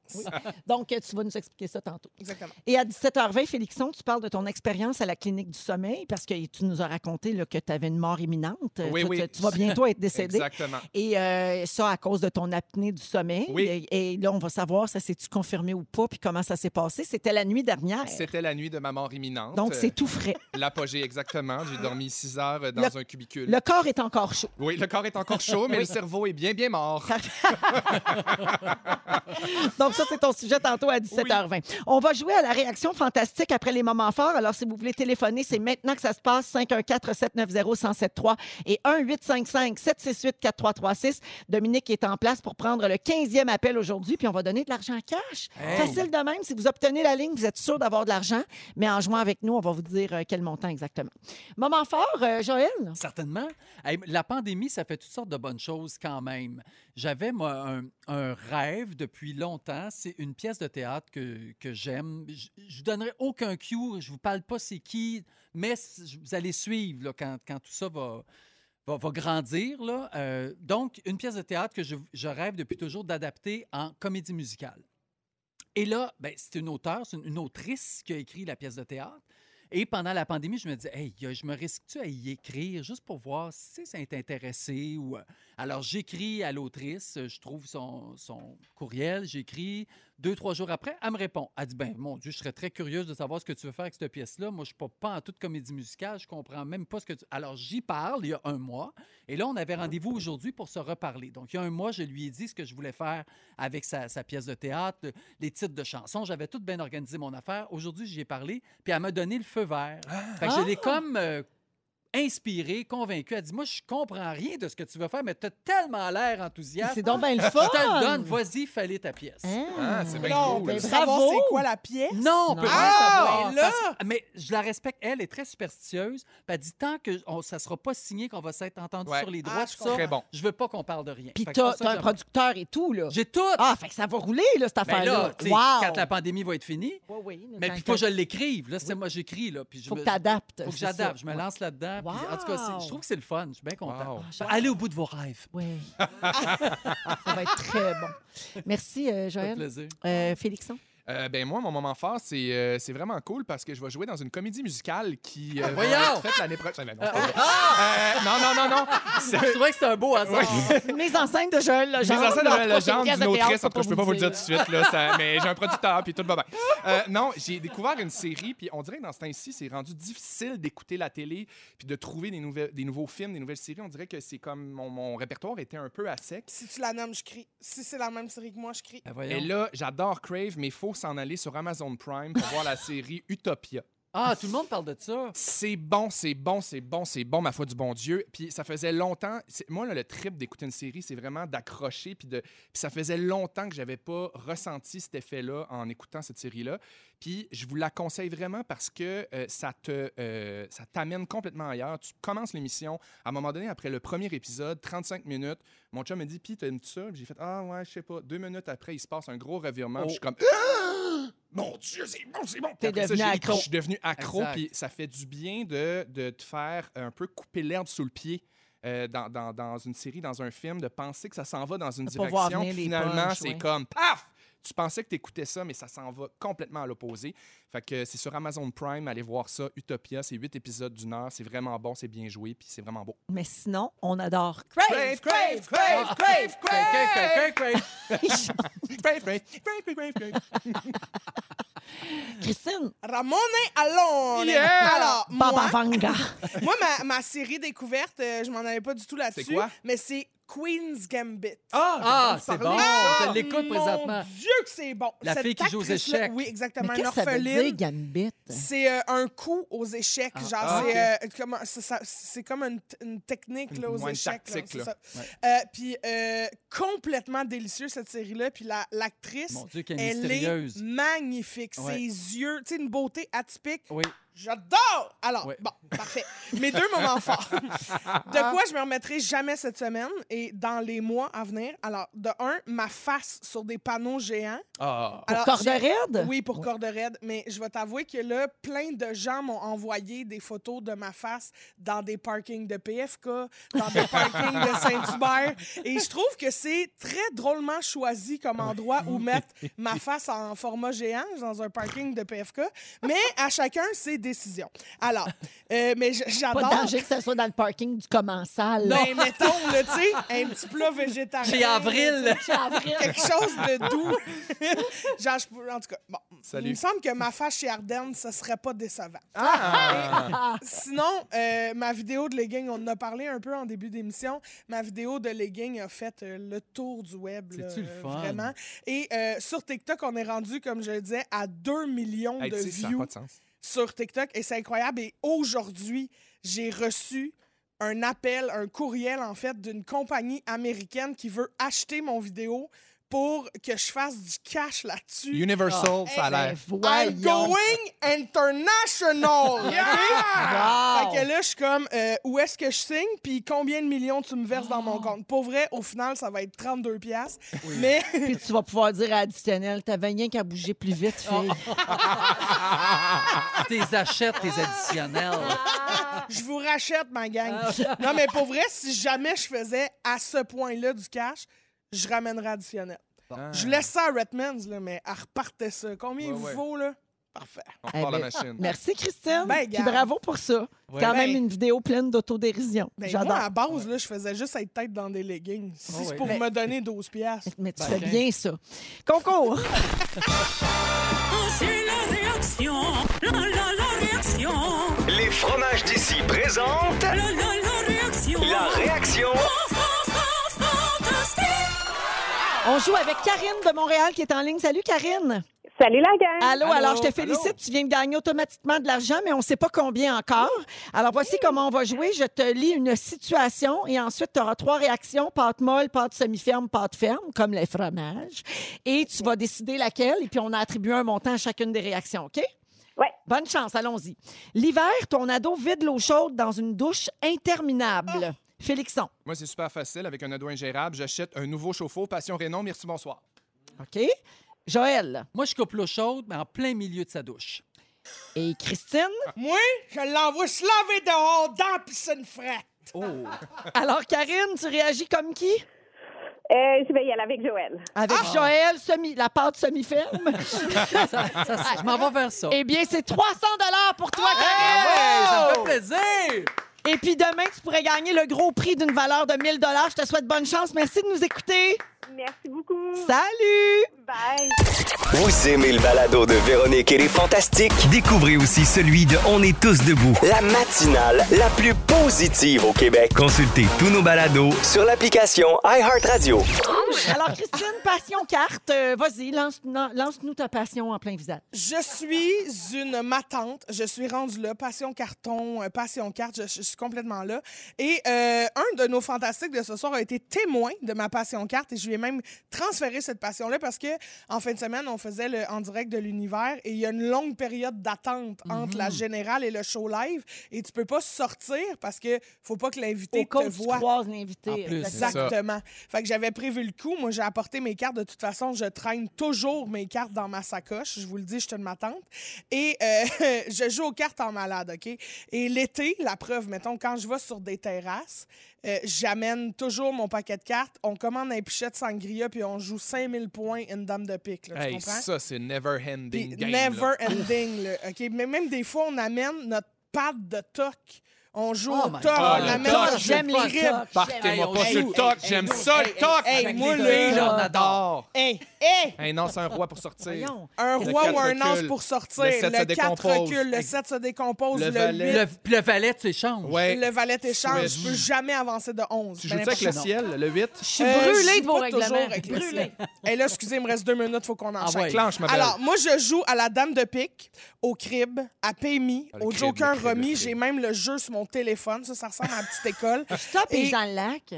A: Donc, euh, tu vas nous expliquer ça tantôt.
E: Exactement.
A: Et à 17h20, Félixon, tu parles de ton expérience à la clinique du sommeil parce que tu nous as raconté là, que tu avais une mort imminente.
B: Oui,
A: tu,
B: oui.
A: tu- tu vas bientôt être décédé.
B: Exactement.
A: Et euh, ça, à cause de ton apnée du sommeil.
B: Oui.
A: Et, et là, on va savoir, ça s'est-tu confirmé ou pas, puis comment ça s'est passé? C'était la nuit dernière.
B: C'était la nuit de ma mort imminente.
A: Donc, c'est tout frais.
B: L'apogée, exactement. J'ai dormi six heures dans
A: Le-
B: un cubicule.
A: Le corps est encore chaud.
B: Oui, le corps est encore chaud, mais
A: Oui.
B: le cerveau est bien, bien mort.
A: Donc, ça, c'est ton sujet tantôt à 17h20. On va jouer à la réaction fantastique après les moments forts. Alors, si vous voulez téléphoner, c'est maintenant que ça se passe. 514-790-1073 et 1-855-768-4336. Dominique est en place pour prendre le 15e appel aujourd'hui, puis on va donner de l'argent cash.
C: Hey.
A: Facile de même. Si vous obtenez la ligne, vous êtes sûr d'avoir de l'argent, mais en jouant avec nous, on va vous dire euh, quel montant exactement. Moment fort, euh, Joël?
C: Certainement. Hey, la pandémie, ça fait toutes sortes de bonnes choses quand même. J'avais, moi, un, rêve depuis longtemps. C'est une pièce de théâtre que, que j'aime. Je je vous donnerai aucun cue, je vous parle pas c'est qui, mais vous allez suivre quand, quand tout ça va, va, grandir. Euh, donc, une pièce de théâtre que je, rêve depuis toujours d'adapter en comédie musicale. Et là, ben, c'est une auteure, c'est une autrice qui a écrit la pièce de théâtre. Et pendant la pandémie, je me disais, hey, je me risque-tu à y écrire juste pour voir si ça est euh, Alors, j'écris à l'autrice, je trouve son courriel, j'écris. Deux, trois jours après, elle me répond. Elle dit, ben, mon Dieu, je serais très curieuse de savoir ce que tu veux faire avec cette pièce-là. Moi, je ne suis pas, pas en toute comédie musicale, je comprends même pas ce que tu. Alors, j'y parle il y a un mois. Et là, on avait rendez-vous aujourd'hui pour se reparler. Donc, il y a un mois, je lui ai dit ce que je voulais faire avec sa, sa pièce de théâtre, les titres de chansons. J'avais tout bien organisé mon affaire. Aujourd'hui, j'y ai parlé, puis elle m'a donné le feu vert. Fait que je l'ai comme euh, inspirée, convaincue. Elle dit Moi, je comprends rien de ce que tu veux faire, mais tu as tellement l'air enthousiaste.
A: C'est donc bien le
C: Je
A: fun.
C: te le donne, vas-y, fallait ta pièce.
A: Hein?
B: Ah, c'est bien
E: Là, on
B: cool.
A: Ben, bravo.
E: c'est quoi la pièce?
C: Non, on peut
A: Non.
C: rien
E: Ah,
C: savoir.
E: ben là!
C: parce- mais je la respecte. Elle est très superstitieuse. Elle dit tant que on, ça sera pas signé qu'on va s'être entendu
B: Ouais.
C: sur les
E: Ah,
C: droits,
E: je
C: tout ça,
B: Très bon.
C: je veux pas qu'on parle de rien.
A: Puis t'as un producteur et tout, là.
C: J'ai tout.
A: Ah, fait que ça va rouler, là, cette
C: Ben
A: affaire-là.
C: là, tu sais,
A: wow.
C: quand la pandémie va être finie,
A: Oui, oui,
C: mais il faut que je l'écrive. Là, c'est moi, j'écris. Là, puis je
A: faut que tu adaptes.
C: faut que j'adapte. Je me lance là-dedans. Puis en tout cas, je trouve que c'est le fun. Je suis bien content.
B: Wow.
A: Ah,
C: Allez au bout de vos rêves.
A: Oui. ça va être très bon. Merci, euh,
C: Ça fait
A: Joël.
C: plaisir.
A: Euh, Félixon?
B: Euh, ben moi, mon moment fort, c'est euh, c'est vraiment cool parce que je vais jouer dans une comédie musicale qui euh, va
C: voyons!
B: être faite l'année prochaine. Ben non, c'est vrai. Euh, non, non, non, non. C'est-
C: Je trouvais que c'était un beau hasard.
A: Mise en scène de Joël
B: Mise
A: Legendre.
B: en scène de
A: c'est
B: légende
A: pièce
B: d'une autrice. En tout cas, je peux pas vous le dire tout de suite, là, ça- mais j'ai un producteur, puis tout va bien. Euh, non, j'ai découvert une série, puis on dirait que dans ce temps-ci, c'est rendu difficile d'écouter la télé, puis de trouver des, nouvelles, des nouveaux films, des nouvelles séries. On dirait que c'est comme mon, mon répertoire était un peu à sec.
E: Si tu la nommes, je crie. Si c'est la même série que moi, je crie.
C: Ben.
B: Et là, j'adore Crave, mais il faut s'en aller sur Amazon Prime pour voir la série Utopia.
C: Ah, tout le monde parle de ça.
B: C'est bon, c'est bon, c'est bon, c'est bon, ma foi du bon Dieu. Puis ça faisait longtemps. Moi, là, le trip d'écouter une série, c'est vraiment d'accrocher. Puis, de... puis ça faisait longtemps que j'avais pas ressenti cet effet-là en écoutant cette série-là. Puis je vous la conseille vraiment parce que euh, ça te euh, ça t'amène complètement ailleurs. Tu commences l'émission. À un moment donné, après le premier épisode, 35 minutes, mon chum me dit Puis, t'aimes ça J'ai fait Ah, ouais, je sais pas. Deux minutes après, il se passe un gros revirement. Puis Je suis comme Ah! Mon Dieu, c'est bon, c'est bon. Puis
A: T'es
B: après ça,
A: devenu
B: j'ai-
A: accro.
B: Je suis devenu accro.
C: Exact.
B: Puis ça fait du bien de, de te faire un peu couper l'herbe sous le pied. euh, dans, dans- dans une série, dans un film, de penser que ça s'en va dans une
A: De pas voir
B: direction.
A: venir
B: puis
A: les
B: Finalement,
A: punchs,
B: c'est
A: ouais.
B: comme paf! Tu pensais que tu écoutais ça, mais ça s'en va complètement à l'opposé. Fait que c'est sur Amazon Prime, allez voir ça. Utopia, c'est huit épisodes d'une heure. C'est vraiment bon, c'est bien joué, puis c'est vraiment beau.
A: Mais sinon, on adore Crave,
B: crave, crave, crave,
C: Crave, crave, crave, crave.
B: crave, crave, crave, crave, crave.
A: Christine,
E: Ramone Alone.
B: Yeah!
E: Alors,
A: Baba
E: moi,
A: Vanga.
E: moi ma, ma série découverte, euh, je m'en avais pas du tout là-dessus.
B: C'est quoi?
E: Mais c'est Queen's Gambit.
C: Ah, c'est bon.
B: ça.
C: Je l'écoute présentement.
E: Mon Dieu que c'est bon.
C: La
E: Cette
C: fille qui joue aux échecs.
E: Oui,
A: Mais
E: exactement.
A: qu'est-ce
E: Une
A: que ça veut dire, Gambit?
E: C'est euh, un coup aux échecs.
C: Ah.
E: Genre,
B: Ah,
E: c'est
B: ok.
E: euh, comment- c'est ça- c'est comme une, technique là, aux
B: une
E: échecs. là,
B: tactique,
E: c'est
B: là.
E: ça.
C: Ouais.
E: Euh, Puis euh, complètement délicieux, cette série-là. Puis la- l'actrice,
C: Mon Dieu, qu'elle est
E: elle
C: mystérieuse.
E: est magnifique.
C: Ouais.
E: Ses yeux, tu sais, une beauté atypique.
C: Oui.
E: J'adore! Alors,
C: Ouais.
E: bon, parfait. Mes deux moments forts. De quoi je me remettrai jamais cette semaine et dans les mois à venir? Alors, de un, ma face sur des panneaux géants.
B: Ah.
A: Pour
E: Alors,
A: corde
E: j'ai-
A: raide?
E: Oui, pour corde raide. Mais je vais t'avouer que là, plein de gens m'ont envoyé des photos de ma face dans des parkings de PFK, dans des parkings de Saint-Hubert. Et je trouve que c'est très drôlement choisi comme endroit où mettre ma face en format géant dans un parking de PFK. Mais à chacun ses décisions. Alors, euh, mais j-
A: Pas de
E: j'adore.
A: danger que ça soit dans le parking du commensal.
E: Ben, mettons, là, tu sais, un petit plat végétarien.
C: Chez Avril.
A: Chez Avril.
E: Quelque chose de doux. Genre, je peux- en tout cas, bon.
B: Salut.
E: Il me semble que ma face chez Ardennes, ce serait pas décevant.
B: Ah!
E: Sinon, euh, ma vidéo de legging, on en a parlé un peu en début d'émission. Ma vidéo de legging a fait euh, le tour du web. là,
C: C'est-tu le fun?
E: Vraiment. Et euh, sur TikTok, on est rendu, comme je le disais, à 2 millions
B: Hey,
E: de
B: sais, ça n'a
E: views
B: pas de sens.
E: Sur TikTok et c'est incroyable. Et aujourd'hui, j'ai reçu un appel, un courriel en fait d'une compagnie américaine qui veut acheter mon vidéo pour que je fasse du cash là-dessus.
B: Universal, ça a
A: Ben,
B: l'air.
E: I'm
A: voyons.
E: going international. OK?
A: Wow.
E: Fait que là, je suis comme, euh, où est-ce que je signe? Puis combien de millions tu me verses dans mon compte? Pour vrai, au final, ça va être 32 piastres. Mais
A: Puis tu vas pouvoir dire à additionnel, t'avais rien qu'à bouger plus vite, fille.
C: Tes achètes, tes additionnels.
E: je vous rachète, ma gang. Non, mais pour vrai, si jamais je faisais à ce point-là du cash, je ramènerais additionnel. Je laisse ça à Redmond's, là, mais à repartait ça. Combien il
B: Ouais,
E: vous
B: ouais.
E: faut, là? Parfait.
B: On
A: Eh
B: repart la
A: ben,
B: machine.
A: Merci, Christine.
E: Ben,
A: Puis bravo pour ça.
C: Ouais.
A: Quand même
E: Ben-
A: une vidéo pleine d'autodérision.
E: Ben,
A: J'adore.
E: moi, à base, là, je faisais juste être tête dans des leggings. Si
C: Oh,
E: c'est pour me donner 12 piastres.
A: Mais tu
C: Ben,
A: fais bien ça. Concours.
F: C'est la réaction. La la la réaction.
H: Les fromages d'ici présentent
F: La la la réaction.
H: la réaction
A: On joue avec Karine de Montréal qui est en ligne. Salut, Karine.
I: Salut la gang!
A: Allô,
B: Allô,
A: alors je te félicite. Tu viens de gagner automatiquement de l'argent, mais on ne sait pas combien encore. Alors voici comment on va jouer. Je te lis une situation et ensuite tu auras trois réactions pâte molle, pâte semi-ferme, pâte ferme, comme les fromages. Et tu vas décider laquelle. Et puis on a attribué un montant à chacune des réactions, OK?
I: Ouais.
A: Bonne chance, allons-y. L'hiver, ton ado vide l'eau chaude dans une douche interminable. Félixon,
B: Moi, c'est super facile. Avec un ado ingérable, j'achète un nouveau chauffe-eau. Passion Rénon, merci, bonsoir.
A: OK? Joël
C: Moi, je coupe l'eau chaude, mais en plein milieu de sa douche.
A: et Christine.
E: Moi, je l'envoie se laver dehors dans la piscine frette.
C: Oh!
A: Alors, Karine, tu réagis comme qui?
I: Euh, je vais y aller avec Joël.
A: Avec Joël, semi, la pâte semi-ferme.
C: Ça- ça- je m'en vais vers ça.
A: eh bien, c'est 300 pour toi,
C: Ah
A: Karine!
C: ouais, ça me fait plaisir!
A: Et puis demain, tu pourrais gagner le gros prix d'une valeur de 1000 Je te souhaite bonne chance. Merci de nous écouter.
I: Merci beaucoup.
A: Salut!
I: Bye.
H: Vous aimez le balado de Véronique et les Fantastiques?
J: Découvrez aussi celui de On est tous debout.
H: La matinale la plus positive au Québec.
J: Consultez tous nos balados
H: Sur l'application iHeartRadio.
A: Alors, Christine, passion carte. Euh, Vas-y, lance- lance-nous ta passion en plein visage.
E: Je suis une matante. Je suis rendue là. Passion carton, euh, passion carte. Je, je suis complètement là. Et euh, un de nos fantastiques de ce soir a été témoin de ma passion carte et je lui ai même transféré cette passion-là parce que en fin de semaine, on faisait le en direct de l'univers et il y a une longue période d'attente entre la générale et le show live et tu peux pas sortir parce que faut pas que l'invité te voit.
A: croises l'invité. Exactement.
E: Fait que j'avais prévu le coup. Moi, j'ai apporté mes cartes. De toute façon, je traîne toujours mes cartes dans ma sacoche. Je vous le dis, je suis une matante. Et euh, je joue aux cartes en malade, OK? Et l'été, la preuve, mettons, quand je vais sur des terrasses, euh, j'amène toujours mon paquet de cartes. On commande un pichet de sangria, puis on joue 5000 points une dame de pique. là, tu
B: Hey,
E: comprends?
B: ça, c'est never ending game.
E: never
B: là.
E: ending, là, OK? Mais même des fois, on amène notre pad de toc. On joue
C: Oh
E: au toc,
B: le
E: amène
B: toc,
A: j'aime les tocs.
B: Partez-moi pas sur le toc. J'aime ça, le toc.
E: hey,
B: Avec
E: moi, là,
B: on adore.
E: Hey, hey!
B: Hey, non, c'est un roi pour sortir.
E: Un
B: Le
E: roi ou un
B: recule.
E: pour sortir.
B: Le sept se
E: Le 4
B: décompose.
E: recule, le 7 se décompose,
B: Le
E: le,
B: valet.
E: 8,
C: Le, puis le valet, tu échanges.
E: Le valet échange.
B: Switch.
E: Je peux jamais avancer de 11.
B: Tu
E: Ben,
B: joues-tu avec le ciel, le 8?
A: Je suis
E: Euh,
A: brûlée
E: je
A: de vos
E: pas toujours
A: règlements.
E: le ciel. Et là, excusez, il me reste deux minutes, il faut qu'on
C: Ah
E: enchaîne.
C: ouais.
B: Clenche, ma belle.
E: Alors, moi, je joue à la dame de pique, au crib, à PMI,
B: Ah, le
E: au
B: crib,
E: Joker
B: crib, le crib.
E: J'ai même le jeu sur mon téléphone. Ça, ça ressemble à ma petite école.
A: Stop et
E: Et-
A: dans le lac.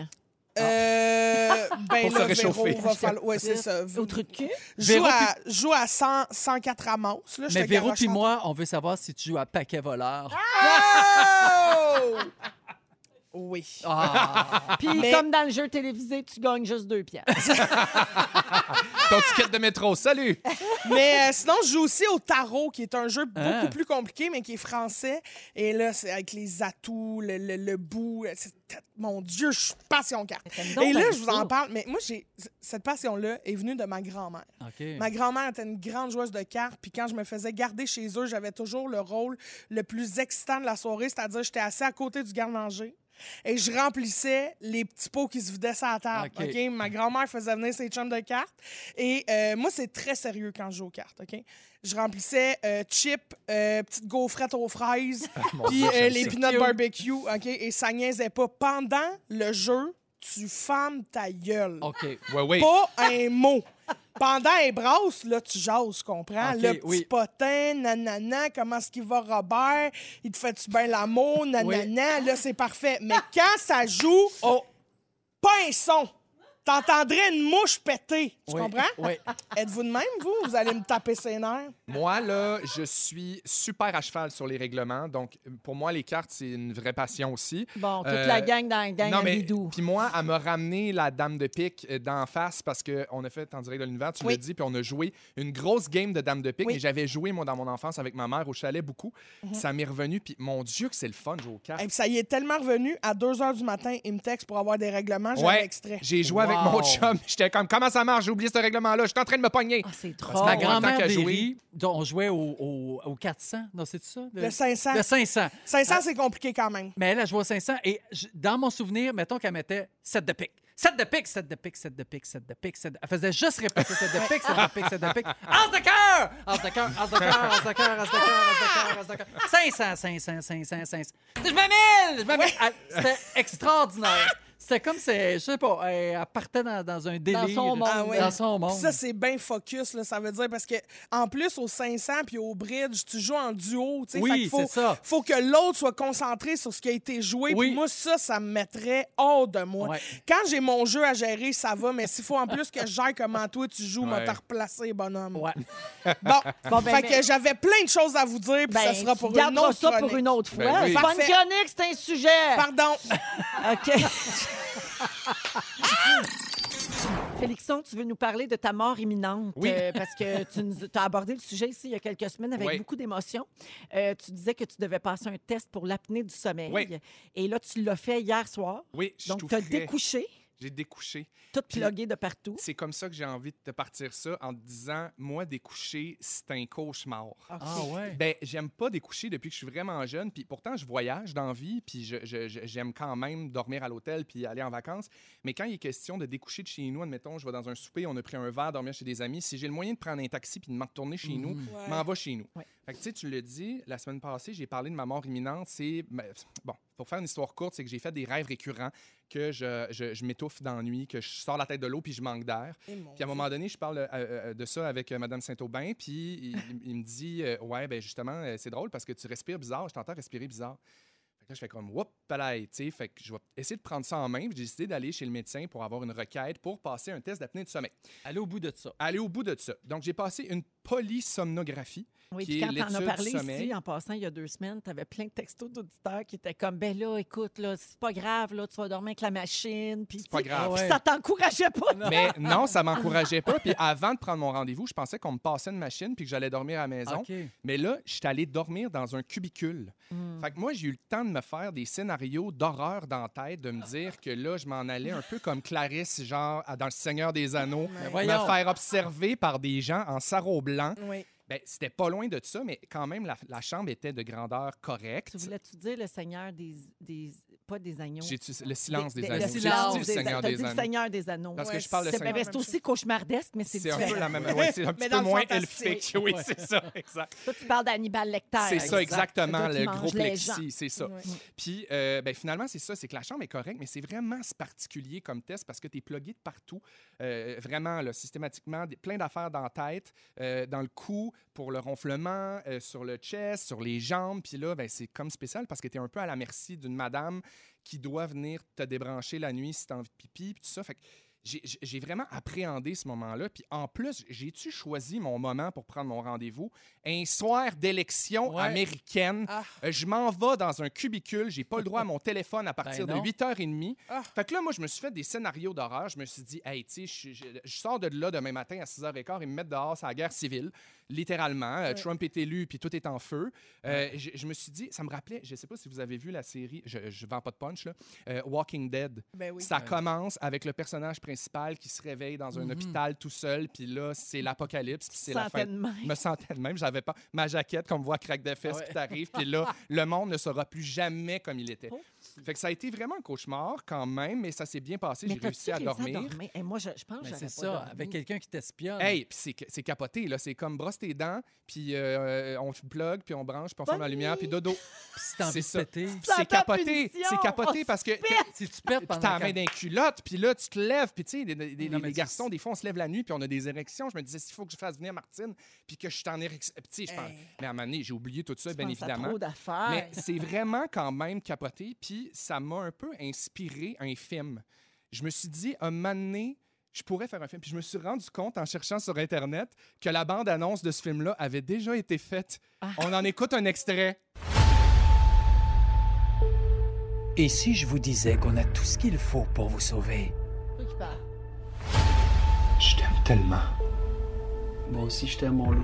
E: Euh, ben
B: Pour se
E: là,
B: réchauffer.
E: Véro, va falloir... Ouais, c'est ça.
A: Au truc de cul.
E: Je joue
C: Véro,
E: à, joue à 100, 104 ramasses. Là, je
C: Mais
E: te
C: Véro
E: garoche
C: puis
E: en-
C: moi, on veut savoir si tu joues à paquet voleur.
E: Oh! Oui.
C: Ah!
A: Puis,
E: Mais-
A: comme dans le jeu télévisé, tu gagnes juste deux piastres.
B: Ton ticket de métro, salut!
E: Mais euh, sinon, je joue aussi au tarot, qui est un jeu beaucoup
C: Ah.
E: plus compliqué, mais qui est français. Et là, c'est avec les atouts, le, le, le bout. c'est- Mon Dieu, je suis passion carte.
A: T'aimes donc
E: Et là, je vous
A: ça.
E: en parle. Mais moi, j'ai cette passion-là est venue de ma grand-mère.
C: OK.
E: Ma grand-mère était une grande joueuse de cartes, puis quand je me faisais garder chez eux, j'avais toujours le rôle le plus excitant de la soirée, c'est-à-dire j'étais assis à côté du garde-manger et je remplissais les petits pots qui se vidaient sur la table.
C: OK.
E: Ma grand-mère faisait venir ses chums de cartes et euh, moi, c'est très sérieux quand je joue aux cartes. OK? Je remplissais euh, chips, euh, petites gaufrettes aux fraises,
B: Mon
E: puis les
B: ça.
E: peanut barbecue, OK? Et ça niaisait pas. Pendant le jeu, tu fermes ta gueule.
C: OK.
B: Ouais.
E: Pas un mot. Pendant un brasse, là, tu jases, comprends? Le petit
C: oui.
E: potin, nanana, comment est-ce qu'il va, Robert? Il te fait-tu bien l'amour, nanana? Là, c'est parfait. Mais quand ça joue, oh, pas un son. T'entendrais une mouche péter. Tu
C: Oui,
E: comprends?
C: oui.
E: Êtes-vous de même, vous? Vous allez me taper ses nerfs?
B: Moi, là, je suis super à cheval sur les règlements. Donc, pour moi, les cartes, c'est une vraie passion aussi.
A: Bon, toute
B: Euh,
A: la gang dans la gang
B: non,
A: à
B: mais
A: Bidou.
B: puis moi, elle m'a ramené la dame de pique euh, d'en face parce qu'on a fait en direct de l'univers, tu
E: Oui.
B: l'as dit, puis on a joué une grosse game de dame de pique.
E: Oui.
B: Mais j'avais joué, moi, dans mon enfance avec ma mère au chalet beaucoup.
E: Mhm.
B: Ça m'est revenu, puis mon Dieu, que c'est le fun de jouer aux cartes.
E: Et puis ça y est tellement revenu. À 2 h du matin, il me texte pour avoir des règlements. J'avais
B: Ouais,
E: extrait.
B: j'ai joué avec mon chum. J'étais comme, comment ça marche? J'ai oublié ce règlement-là. Je suis en train de me pogner.
A: Ah, c'est
B: Parce
A: trop.
B: que
C: Ma grand-mère Berry, on jouait au, au, au 400. Non, c'est ça?
E: Le 500.
C: Le 500.
E: 500, c'est compliqué quand même.
C: Mais elle a joué au 500 et je- dans mon souvenir, mettons qu'elle mettait 7 de pique. 7 de pique, 7 de pique, 7 de pique, 7 de pique, 7 de... Elle faisait juste répéter 7 de pique, 7 de pique, 7 de pique. As de cœur! As de cœur, as de cœur, as de cœur, as de cœur, as de cœur, as de cœur. 500, 500, 500, 500. Je me mille! Je me mille! Elle- C'était extraordinaire. C'était comme si, je sais pas, elle elle partait dans, dans un délire.
A: son monde.
E: Ah oui.
C: Dans son
E: Puis
C: monde.
E: Ça, c'est bien focus, là, ça veut dire, parce que en plus, au 500 puis au bridge, tu joues en duo. tu sais,
C: Oui,
E: fait qu'il faut,
C: c'est ça.
E: faut que l'autre soit concentré sur ce qui a été joué.
C: Oui.
E: Puis moi, ça, ça me mettrait hors de moi.
C: Ouais.
E: Quand j'ai mon jeu à gérer, ça va, mais s'il faut en plus que je gère comment toi tu joues, m'a
B: Ouais.
E: te replacer, bonhomme.
C: Ouais.
E: Bon,
A: Bon, ben,
E: fait
A: mais-
E: que j'avais plein de choses à vous dire, puis
A: Ben,
E: ça sera pour une autre
A: ça pour une autre fois.
B: Ben oui.
A: C'est pas une
E: Parfait.
A: chronique, c'est un sujet.
E: Pardon.
A: OK. Félixon, tu veux nous parler de ta mort imminente
B: Oui.
A: euh, parce que tu nous as abordé le sujet ici il y a quelques semaines avec
B: Oui.
A: beaucoup d'émotion. Euh, tu disais que tu devais passer un test pour l'apnée du sommeil.
B: Oui.
A: Et là, tu l'as fait hier soir.
B: Oui, je suis
A: Donc,
B: tout
A: tu as
B: frais.
A: découché,
B: J'ai découché.
A: tout plugué de partout.
B: C'est comme ça que j'ai envie de te partir ça en te disant, moi, découcher, c'est un cauchemar.
A: OK.
C: Ah ouais.
B: Ben, j'aime pas découcher depuis que je suis vraiment jeune. Puis pourtant, je voyage dans vie, puis j'aime quand même dormir à l'hôtel puis aller en vacances. Mais quand il est question de découcher de chez nous, admettons, je vais dans un souper, on a pris un verre, dormir chez des amis. Si j'ai le moyen de prendre un taxi puis de m'en retourner chez nous,
E: Ouais.
B: m'en va chez nous.
A: Ouais.
B: Fait que tu sais, tu le dis, la semaine passée, j'ai parlé de ma mort imminente. C'est. ben, Bon, pour faire une histoire courte, c'est que j'ai fait des rêves récurrents, que je, je- je m'étouffe d'ennui, que je sors la tête de l'eau puis je manque d'air.
E: Eh,
B: Puis à un moment donné, je parle euh, euh, de ça avec euh, Mme Saint-Aubin, puis il, il me dit euh, Ouais, ben justement, c'est drôle parce que tu respires bizarre, je t'entends respirer bizarre. Fait que là, je fais comme Whoop, palais, tu sais. Fait que je vais essayer de prendre ça en main. puis J'ai décidé d'aller chez le médecin pour avoir une requête pour passer un test d'apnée du sommeil.
C: Allez au bout de ça.
B: Aller au bout de ça. Donc, j'ai passé une polysomnographie.
A: Oui,
B: qui
A: puis quand t'en as parlé ici, en passant, il y a deux semaines, tu avais plein de textos d'auditeurs qui étaient comme, ben là, écoute, là, c'est pas grave, là, tu vas dormir avec la machine. Puis,
B: C'est pas grave.
A: puis
C: Ouais.
A: ça t'encourageait pas. non?
B: Mais non, ça m'encourageait pas. Puis avant de prendre mon rendez-vous, je pensais qu'on me passait une machine puis que j'allais dormir à la maison. Mais là, je suis allé dormir dans un cubicule.
A: Hmm.
B: Fait que moi, j'ai eu le temps de me faire des scénarios d'horreur dans la tête, de me dire que là, je m'en allais un peu comme Clarisse, genre dans Le Seigneur des Anneaux, me faire observer par des gens en sarrau blanc.
E: Oui.
B: Ben, c'était pas loin de ça, mais quand même, la, chambre était de grandeur correcte.
A: Tu voulais-tu dire le Seigneur des pas des agneaux?
B: Le silence des,
A: le
B: anneaux. J'ai
A: silence
B: dit
A: des,
B: le Seigneur des
A: le
B: anneaux.
A: Seigneur des Anneaux.
B: Parce que je parle de Seigneur.
A: c'est aussi cauchemardesque, mais c'est
B: C'est un peu la même. Ouais, c'est un petit peu
E: le
B: moins elfique. Oui, c'est ça, exact.
A: Toi, tu parles d'Hannibal Lecter.
B: C'est ça, exactement, le gros plexi, c'est ça. Puis, euh, ben, finalement, c'est ça, c'est que la chambre est correcte, mais c'est vraiment particulier comme test parce que tu es plugué de partout, euh, vraiment, là, systématiquement, des- plein d'affaires dans la tête, euh, dans le cou, pour le ronflement, sur le chest, sur les jambes. Puis là, ben, c'est comme spécial parce que tu es un peu à la merci d'une madame qui doit venir te débrancher la nuit si tu as envie de pipi, puis tout ça. Fait que j'ai- vraiment appréhendé ce moment-là. Puis en plus, j'ai-tu choisi mon moment pour prendre mon rendez-vous? Un soir d'élection
C: Ouais.
B: américaine.
E: Ah.
B: Euh, je m'en vais dans un cubicule. J'ai pas le droit à mon téléphone à partir
C: Ben
B: de
C: non.
B: 8h30.
E: Ah.
B: Fait que là, moi, je me suis fait des scénarios d'horreur. Je me suis dit, hey, tu sais, je, je- je sors de là demain matin à 6h15 et me mettre dehors, c'est la guerre civile, littéralement. Euh,
E: Ouais.
B: Trump est élu, puis tout est en feu. Euh, je, je me suis dit, ça me rappelait, je sais pas si vous avez vu la série, je, je vends pas de punch, là, euh, Walking Dead.
E: Ben oui.
B: Ça commence avec le personnage principal qui se réveille dans un
C: Mhm.
B: hôpital tout seul, puis là, c'est l'apocalypse, puis c'est la fin.
A: Santé de même.
B: Je me sentais de même. J'avais pas ma jaquette qu'on me voit craque de fesses
C: Ah ouais.
B: qui t'arrive. Puis là, le monde ne sera plus jamais comme il était. Fait que ça a été vraiment un cauchemar quand même, mais ça s'est bien passé.
A: Mais
B: J'ai réussi à dormir.
A: Et moi, je, je pense que
C: Ben, c'est ça,
A: dormi.
C: avec quelqu'un qui t'espionne.
B: Hey, puis c'est, c'est capoté, là. C'est comme brosse tes dents, puis euh, on plug, puis on branche, puis on ferme la lumière, puis dodo.
C: Puis si t'as envie
B: c'est
C: de péter,
B: capoté. C'est capoté
A: On
B: parce que
C: si tu perds
B: puis
C: pendant
B: t'as la main d'un culotte, puis là, tu te lèves, puis tu sais, les garçons, des fois, on se lève la nuit, puis on a des érections. Je me disais, s'il faut que je fasse venir Martine, puis que je suis en érection. Tu sais, je pense-
E: Hey.
B: Mais à un moment donné, j'ai oublié tout ça,
A: Tu
B: bien évidemment.
A: trop d'affaires.
B: Mais c'est vraiment quand même capoté, puis ça m'a un peu inspiré un film. je me suis dit, un moment donné, je pourrais faire un film. Puis je me suis rendu compte en cherchant sur Internet que la bande-annonce de ce film-là avait déjà été faite. On en écoute un extrait.
D: Et si je vous disais qu'on a tout ce qu'il faut pour vous sauver?
G: Je t'aime tellement.
D: Moi aussi, je t'aime, mon loup.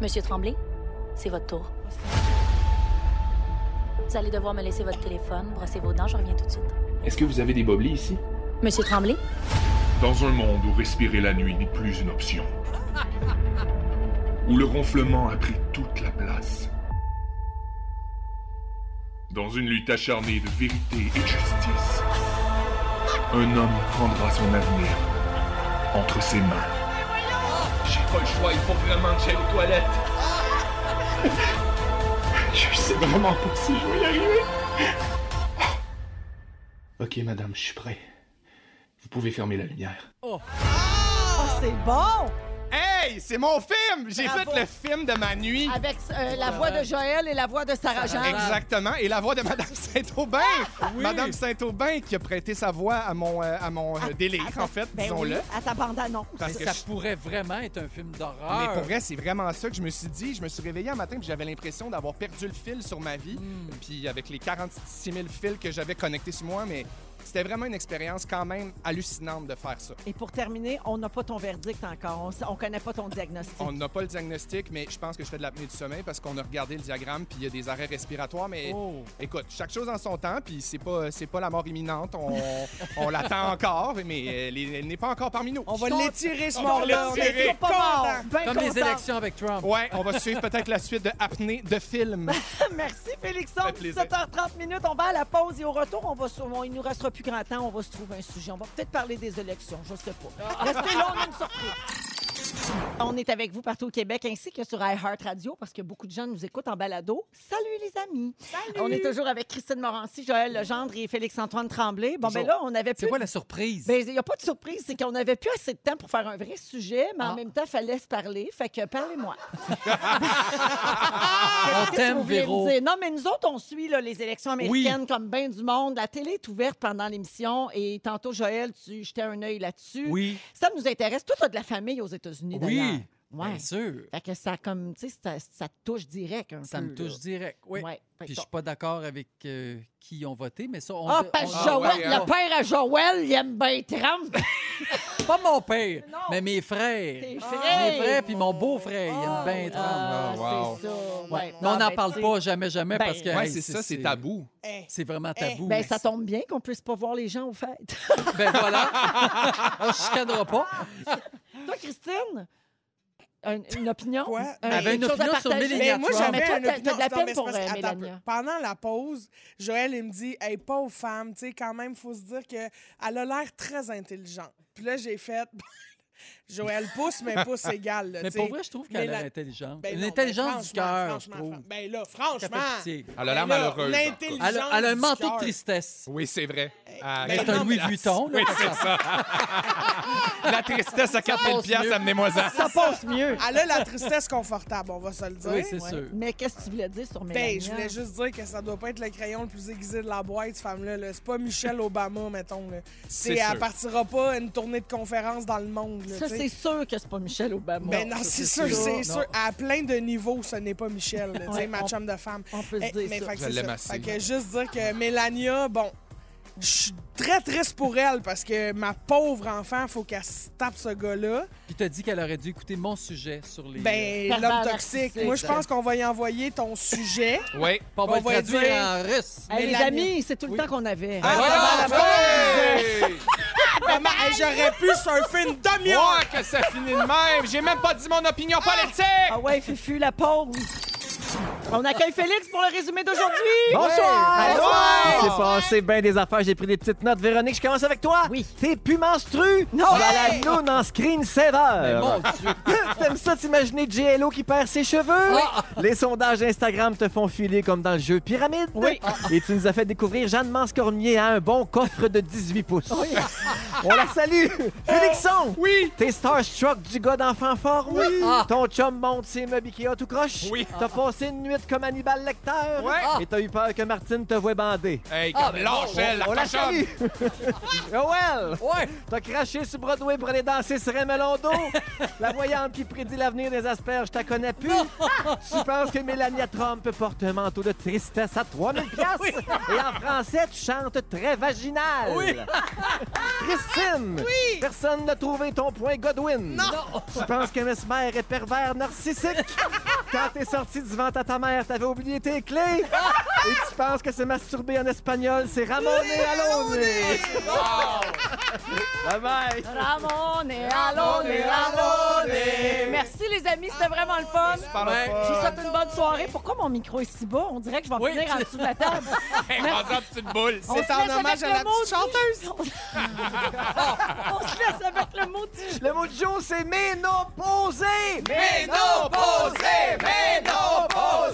K: Monsieur Tremblay, c'est votre tour. Vous allez devoir me laisser votre téléphone, brosser vos dents, je reviens tout de suite.
G: Est-ce que vous avez des boblis ici?
K: Monsieur Tremblay,
L: Dans un monde où respirer la nuit n'est plus une option, où le ronflement a pris toute la place, dans une lutte acharnée de vérité et de justice, un homme prendra son avenir entre ses mains.
G: J'ai pas le choix, il faut vraiment que j'aille aux toilettes. Je sais vraiment pas si je vais y arriver. Ok, madame, je suis prêt. Vous pouvez fermer la lumière.
A: Oh, c'est bon!
B: Hey, c'est mon film! J'ai fait le film de ma nuit.
A: Avec euh, la voix de Joël et la voix de Sarah Jeanne.
B: Exactement. Et la voix de Madame Saint-Aubin. Madame Saint-Aubin qui a prêté sa voix à mon, euh, à mon euh, délire, en fait,
A: Ben
B: disons-le.
A: oui, à ta bande-annonce.
B: Parce que
C: Ça
B: je-
C: pourrait vraiment être un film
B: Mais
C: d'horreur.
B: pour vrai, c'est vraiment ça que je me suis dit. Je me suis réveillé un matin et j'avais l'impression d'avoir perdu le fil sur ma vie. Puis avec les 46 000 fils que j'avais connectés sur moi, mais c'était vraiment une expérience quand même hallucinante de faire ça.
A: Et pour terminer, on n'a pas ton verdict encore. On On connaît pas ton diagnostic.
B: On n'a pas le diagnostic, mais je pense que je fais de l'apnée du sommeil parce qu'on a regardé le diagramme puis il y a des arrêts respiratoires. Mais
C: Oh.
B: écoute, chaque chose en son temps, puis c'est pas c'est pas la mort imminente. On, on l'attend encore, mais elle, est- elle n'est pas encore parmi nous.
E: On va l'étirer, ce
B: On va
E: mort-là. On
B: l'étirer.
A: Ben
C: Comme les élections avec Trump.
B: Ouais, on va suivre peut-être la suite de apnée de film.
A: Merci, Félixon.
B: fait plaisir.
A: 17h30 minutes. On va à la pause et au retour, on va, on- il nous restera plus grand temps. On va se trouver un sujet. On va peut-être parler des élections. Je sais pas. Restez là, on a une surprise. On est avec vous partout au Québec ainsi que sur iHeart Radio parce que beaucoup de gens nous écoutent en balado. Salut les amis. On est toujours avec Christine Morancy, Joël Legendre et Félix-Antoine Tremblay. Bon, ben là, on avait
C: C'est
A: plus
C: quoi la surprise?
A: Ben, il n'y a pas de surprise, c'est qu'on n'avait plus assez de temps pour faire un vrai sujet, mais en
C: Ah.
A: même temps, il fallait se parler. Fait que parlez-moi.
C: On t'aime, Véro.
A: dire? Non, mais nous autres, on suit là, les élections américaines comme bien du monde. La télé est ouverte pendant l'émission et tantôt, Joël, tu jetais un œil là-dessus.
C: Oui.
A: Ça nous intéresse. Toi, tu as de la famille aux États-Unis, d'ailleurs.
C: Oui.
A: Ouais.
C: Bien sûr.
A: Fait que ça, comme, tu sais, ça, ça te touche direct un
C: Ça
A: peu.
C: me touche
A: là.
C: direct. Oui.
A: Ouais. Fait
C: Puis je suis pas d'accord avec euh, qui ils ont voté, mais ça, on.
A: Ah,
C: on-
A: parce que
B: Ah,
A: Joël,
B: ouais,
A: le
B: hein.
A: père à Joël, il aime bien Trump.
C: Pas mon père,
A: Non.
C: mais mes frères.
A: Tes
C: Mes
A: frères.
C: frères puis mon beau-frère, il aime bien Trump.
A: Ah,
B: Oh, wow.
A: c'est ça.
C: Ouais.
A: Ouais.
C: Mais on
A: Non,
C: n'en
A: ben,
C: parle pas jamais, jamais,
A: Ben,
C: parce que.
B: Ouais,
C: hey,
B: c'est ça, c'est tabou.
E: Hey.
C: C'est vraiment tabou.
A: Ben, ça tombe bien qu'on puisse pas voir les gens aux fêtes.
C: Ben voilà. on se chicanera pas.
A: Toi, Christine, un- une opinion?
E: Quoi?
A: Un-
C: Elle avait une
A: quelque chose à
C: opinion sur
A: partager?
C: Mélania
E: Mais moi, j'avais
A: Mais toi,
E: un
A: t'as-
E: opinion.
A: t'as de la
E: Non,
A: peine
E: mais c'est
A: pour,
E: parce que-
A: euh,
E: attends un peu.
A: Mélania.
E: Pendant la pause, Joël, il me dit Hey, pauvre femme, tu sais, quand même, il faut se dire qu'elle a l'air très intelligente. Puis là, j'ai fait Joël pousse, mais pousse égal. là,
C: Mais pour vrai, je trouve qu'elle
E: Mais
C: est
E: la-
C: intelligente.
E: Ben
C: une
E: non,
C: intelligence
E: ben
C: du cœur, je
E: franchement,
C: trouve.
E: fran- Ben là, franchement.
B: Elle a l'air
E: Ben là,
B: malheureuse.
E: l'intelligence
C: Elle a, elle a un manteau de tristesse.
B: Oui, c'est vrai.
E: Ben
C: C'est un Louis
E: mais la-
C: Vuitton. là.
B: Oui, c'est ça. la tristesse à 4000
C: passe
B: piastres,
C: mieux.
B: amenez-moi ça.
A: Ça passe mieux.
E: Elle a la tristesse confortable, on va se le dire.
C: Oui, c'est
A: Ouais.
C: sûr.
A: Mais qu'est-ce que tu voulais dire sur Mélania?
E: Ben, je voulais juste dire que ça doit pas être le crayon le plus aiguisé de la boîte, cette femme-là. là. C'est pas Michelle Obama, mettons. Là.
B: C'est
E: elle
B: sûr.
E: partira pas une tournée de conférences dans le monde. Là,
A: Ça. C'est sûr que c'est pas Michel Obama.
E: Ben non, c'est sûr, c'est sûr. À plein de niveaux, ce n'est pas Michel, tu sais,
A: Ouais,
E: ma
A: on-
E: chum de femme.
A: On peut se
E: Eh,
A: dire
E: mais
A: ça.
E: fait que
B: Je
E: c'est
B: l'aime
E: ça.
B: assez.
E: Fait que juste dire que Mélania, bon, je suis très triste pour elle parce que ma pauvre enfant, faut qu'elle se tape ce gars-là.
C: Puis t'as dit qu'elle aurait dû écouter mon sujet sur les.
E: Ben,
A: Pervers
E: l'homme toxique. Moi, je pense qu'on va y envoyer ton sujet.
B: Oui.
C: On va
E: on
C: le
E: va
C: traduire
E: dire-
C: en russe.
A: Hey, les amis, c'est tout le
C: Oui.
A: temps qu'on avait.
E: Ah, la
B: ouais!
E: J'aurais pu surfer une demi-heure.
B: Moi, que ça finit de même! J'ai même pas dit mon opinion politique!
A: Ah ouais, Fufu, la pause. On accueille Félix pour le résumé d'aujourd'hui.
M: Bonsoir!
A: Bonsoir!
M: C'est passé bien des affaires, j'ai pris des petites notes. Véronique, je commence avec toi.
A: Oui.
M: T'es plus menstru?
A: Non.
M: La noune en
C: mon Dieu.
M: T'aimes ça t'imaginer JLO qui perd ses cheveux? Les sondages Instagram te font filer comme dans le jeu Pyramide?
A: Oui.
M: Et tu nous as fait découvrir Jeanne Mance-Cormier à un bon coffre de 18 pouces. On la salue! Félixon!
B: Oui!
M: T'es starstruck du gars d'enfant fort? Oui.
C: Ah.
M: Ton chum monte ses meubles Ikea tout croche?
B: Oui.
M: T'as passé une nuit comme Hannibal Lecter.
B: Ouais.
M: Et t'as eu peur que Martine te voie bandé.
B: Hey,
C: Ah,
B: comme
C: ben
B: lâchelle, la
M: On la
B: cochonne.
M: salue. Joël,
C: Ouais.
M: t'as craché sur Broadway pour aller danser sur un melon d'eau. La voyante qui prédit l'avenir des asperges, je la connais plus. Tu penses que Melania Trump porte un manteau de tristesse à 3000 piastres? Et en français, tu chantes très vaginal.
C: Oui.
M: Christine, personne n'a trouvé ton point Godwin.
E: Non.
M: Tu penses que Mesmer est pervers narcissique? Quand t'es sorti du ventre à ta mère, t'avais oublié tes clés? Et tu penses que se masturber en espagnol, c'est ramoner allone? Bye bye!
A: Ramon et Allone et Ramon et- Merci les amis, c'était vraiment le fun. Je vous souhaite une bonne soirée. Pourquoi mon micro est si bas? On dirait que je vais
C: Oui,
A: finir en dessous de la table.
B: En petite boule.
E: C'est en hommage à la petite chanteuse.
A: On se laisse avec le mot du
M: Le mot du jour, c'est ménopausé!
B: Ménopausé, ménopausé,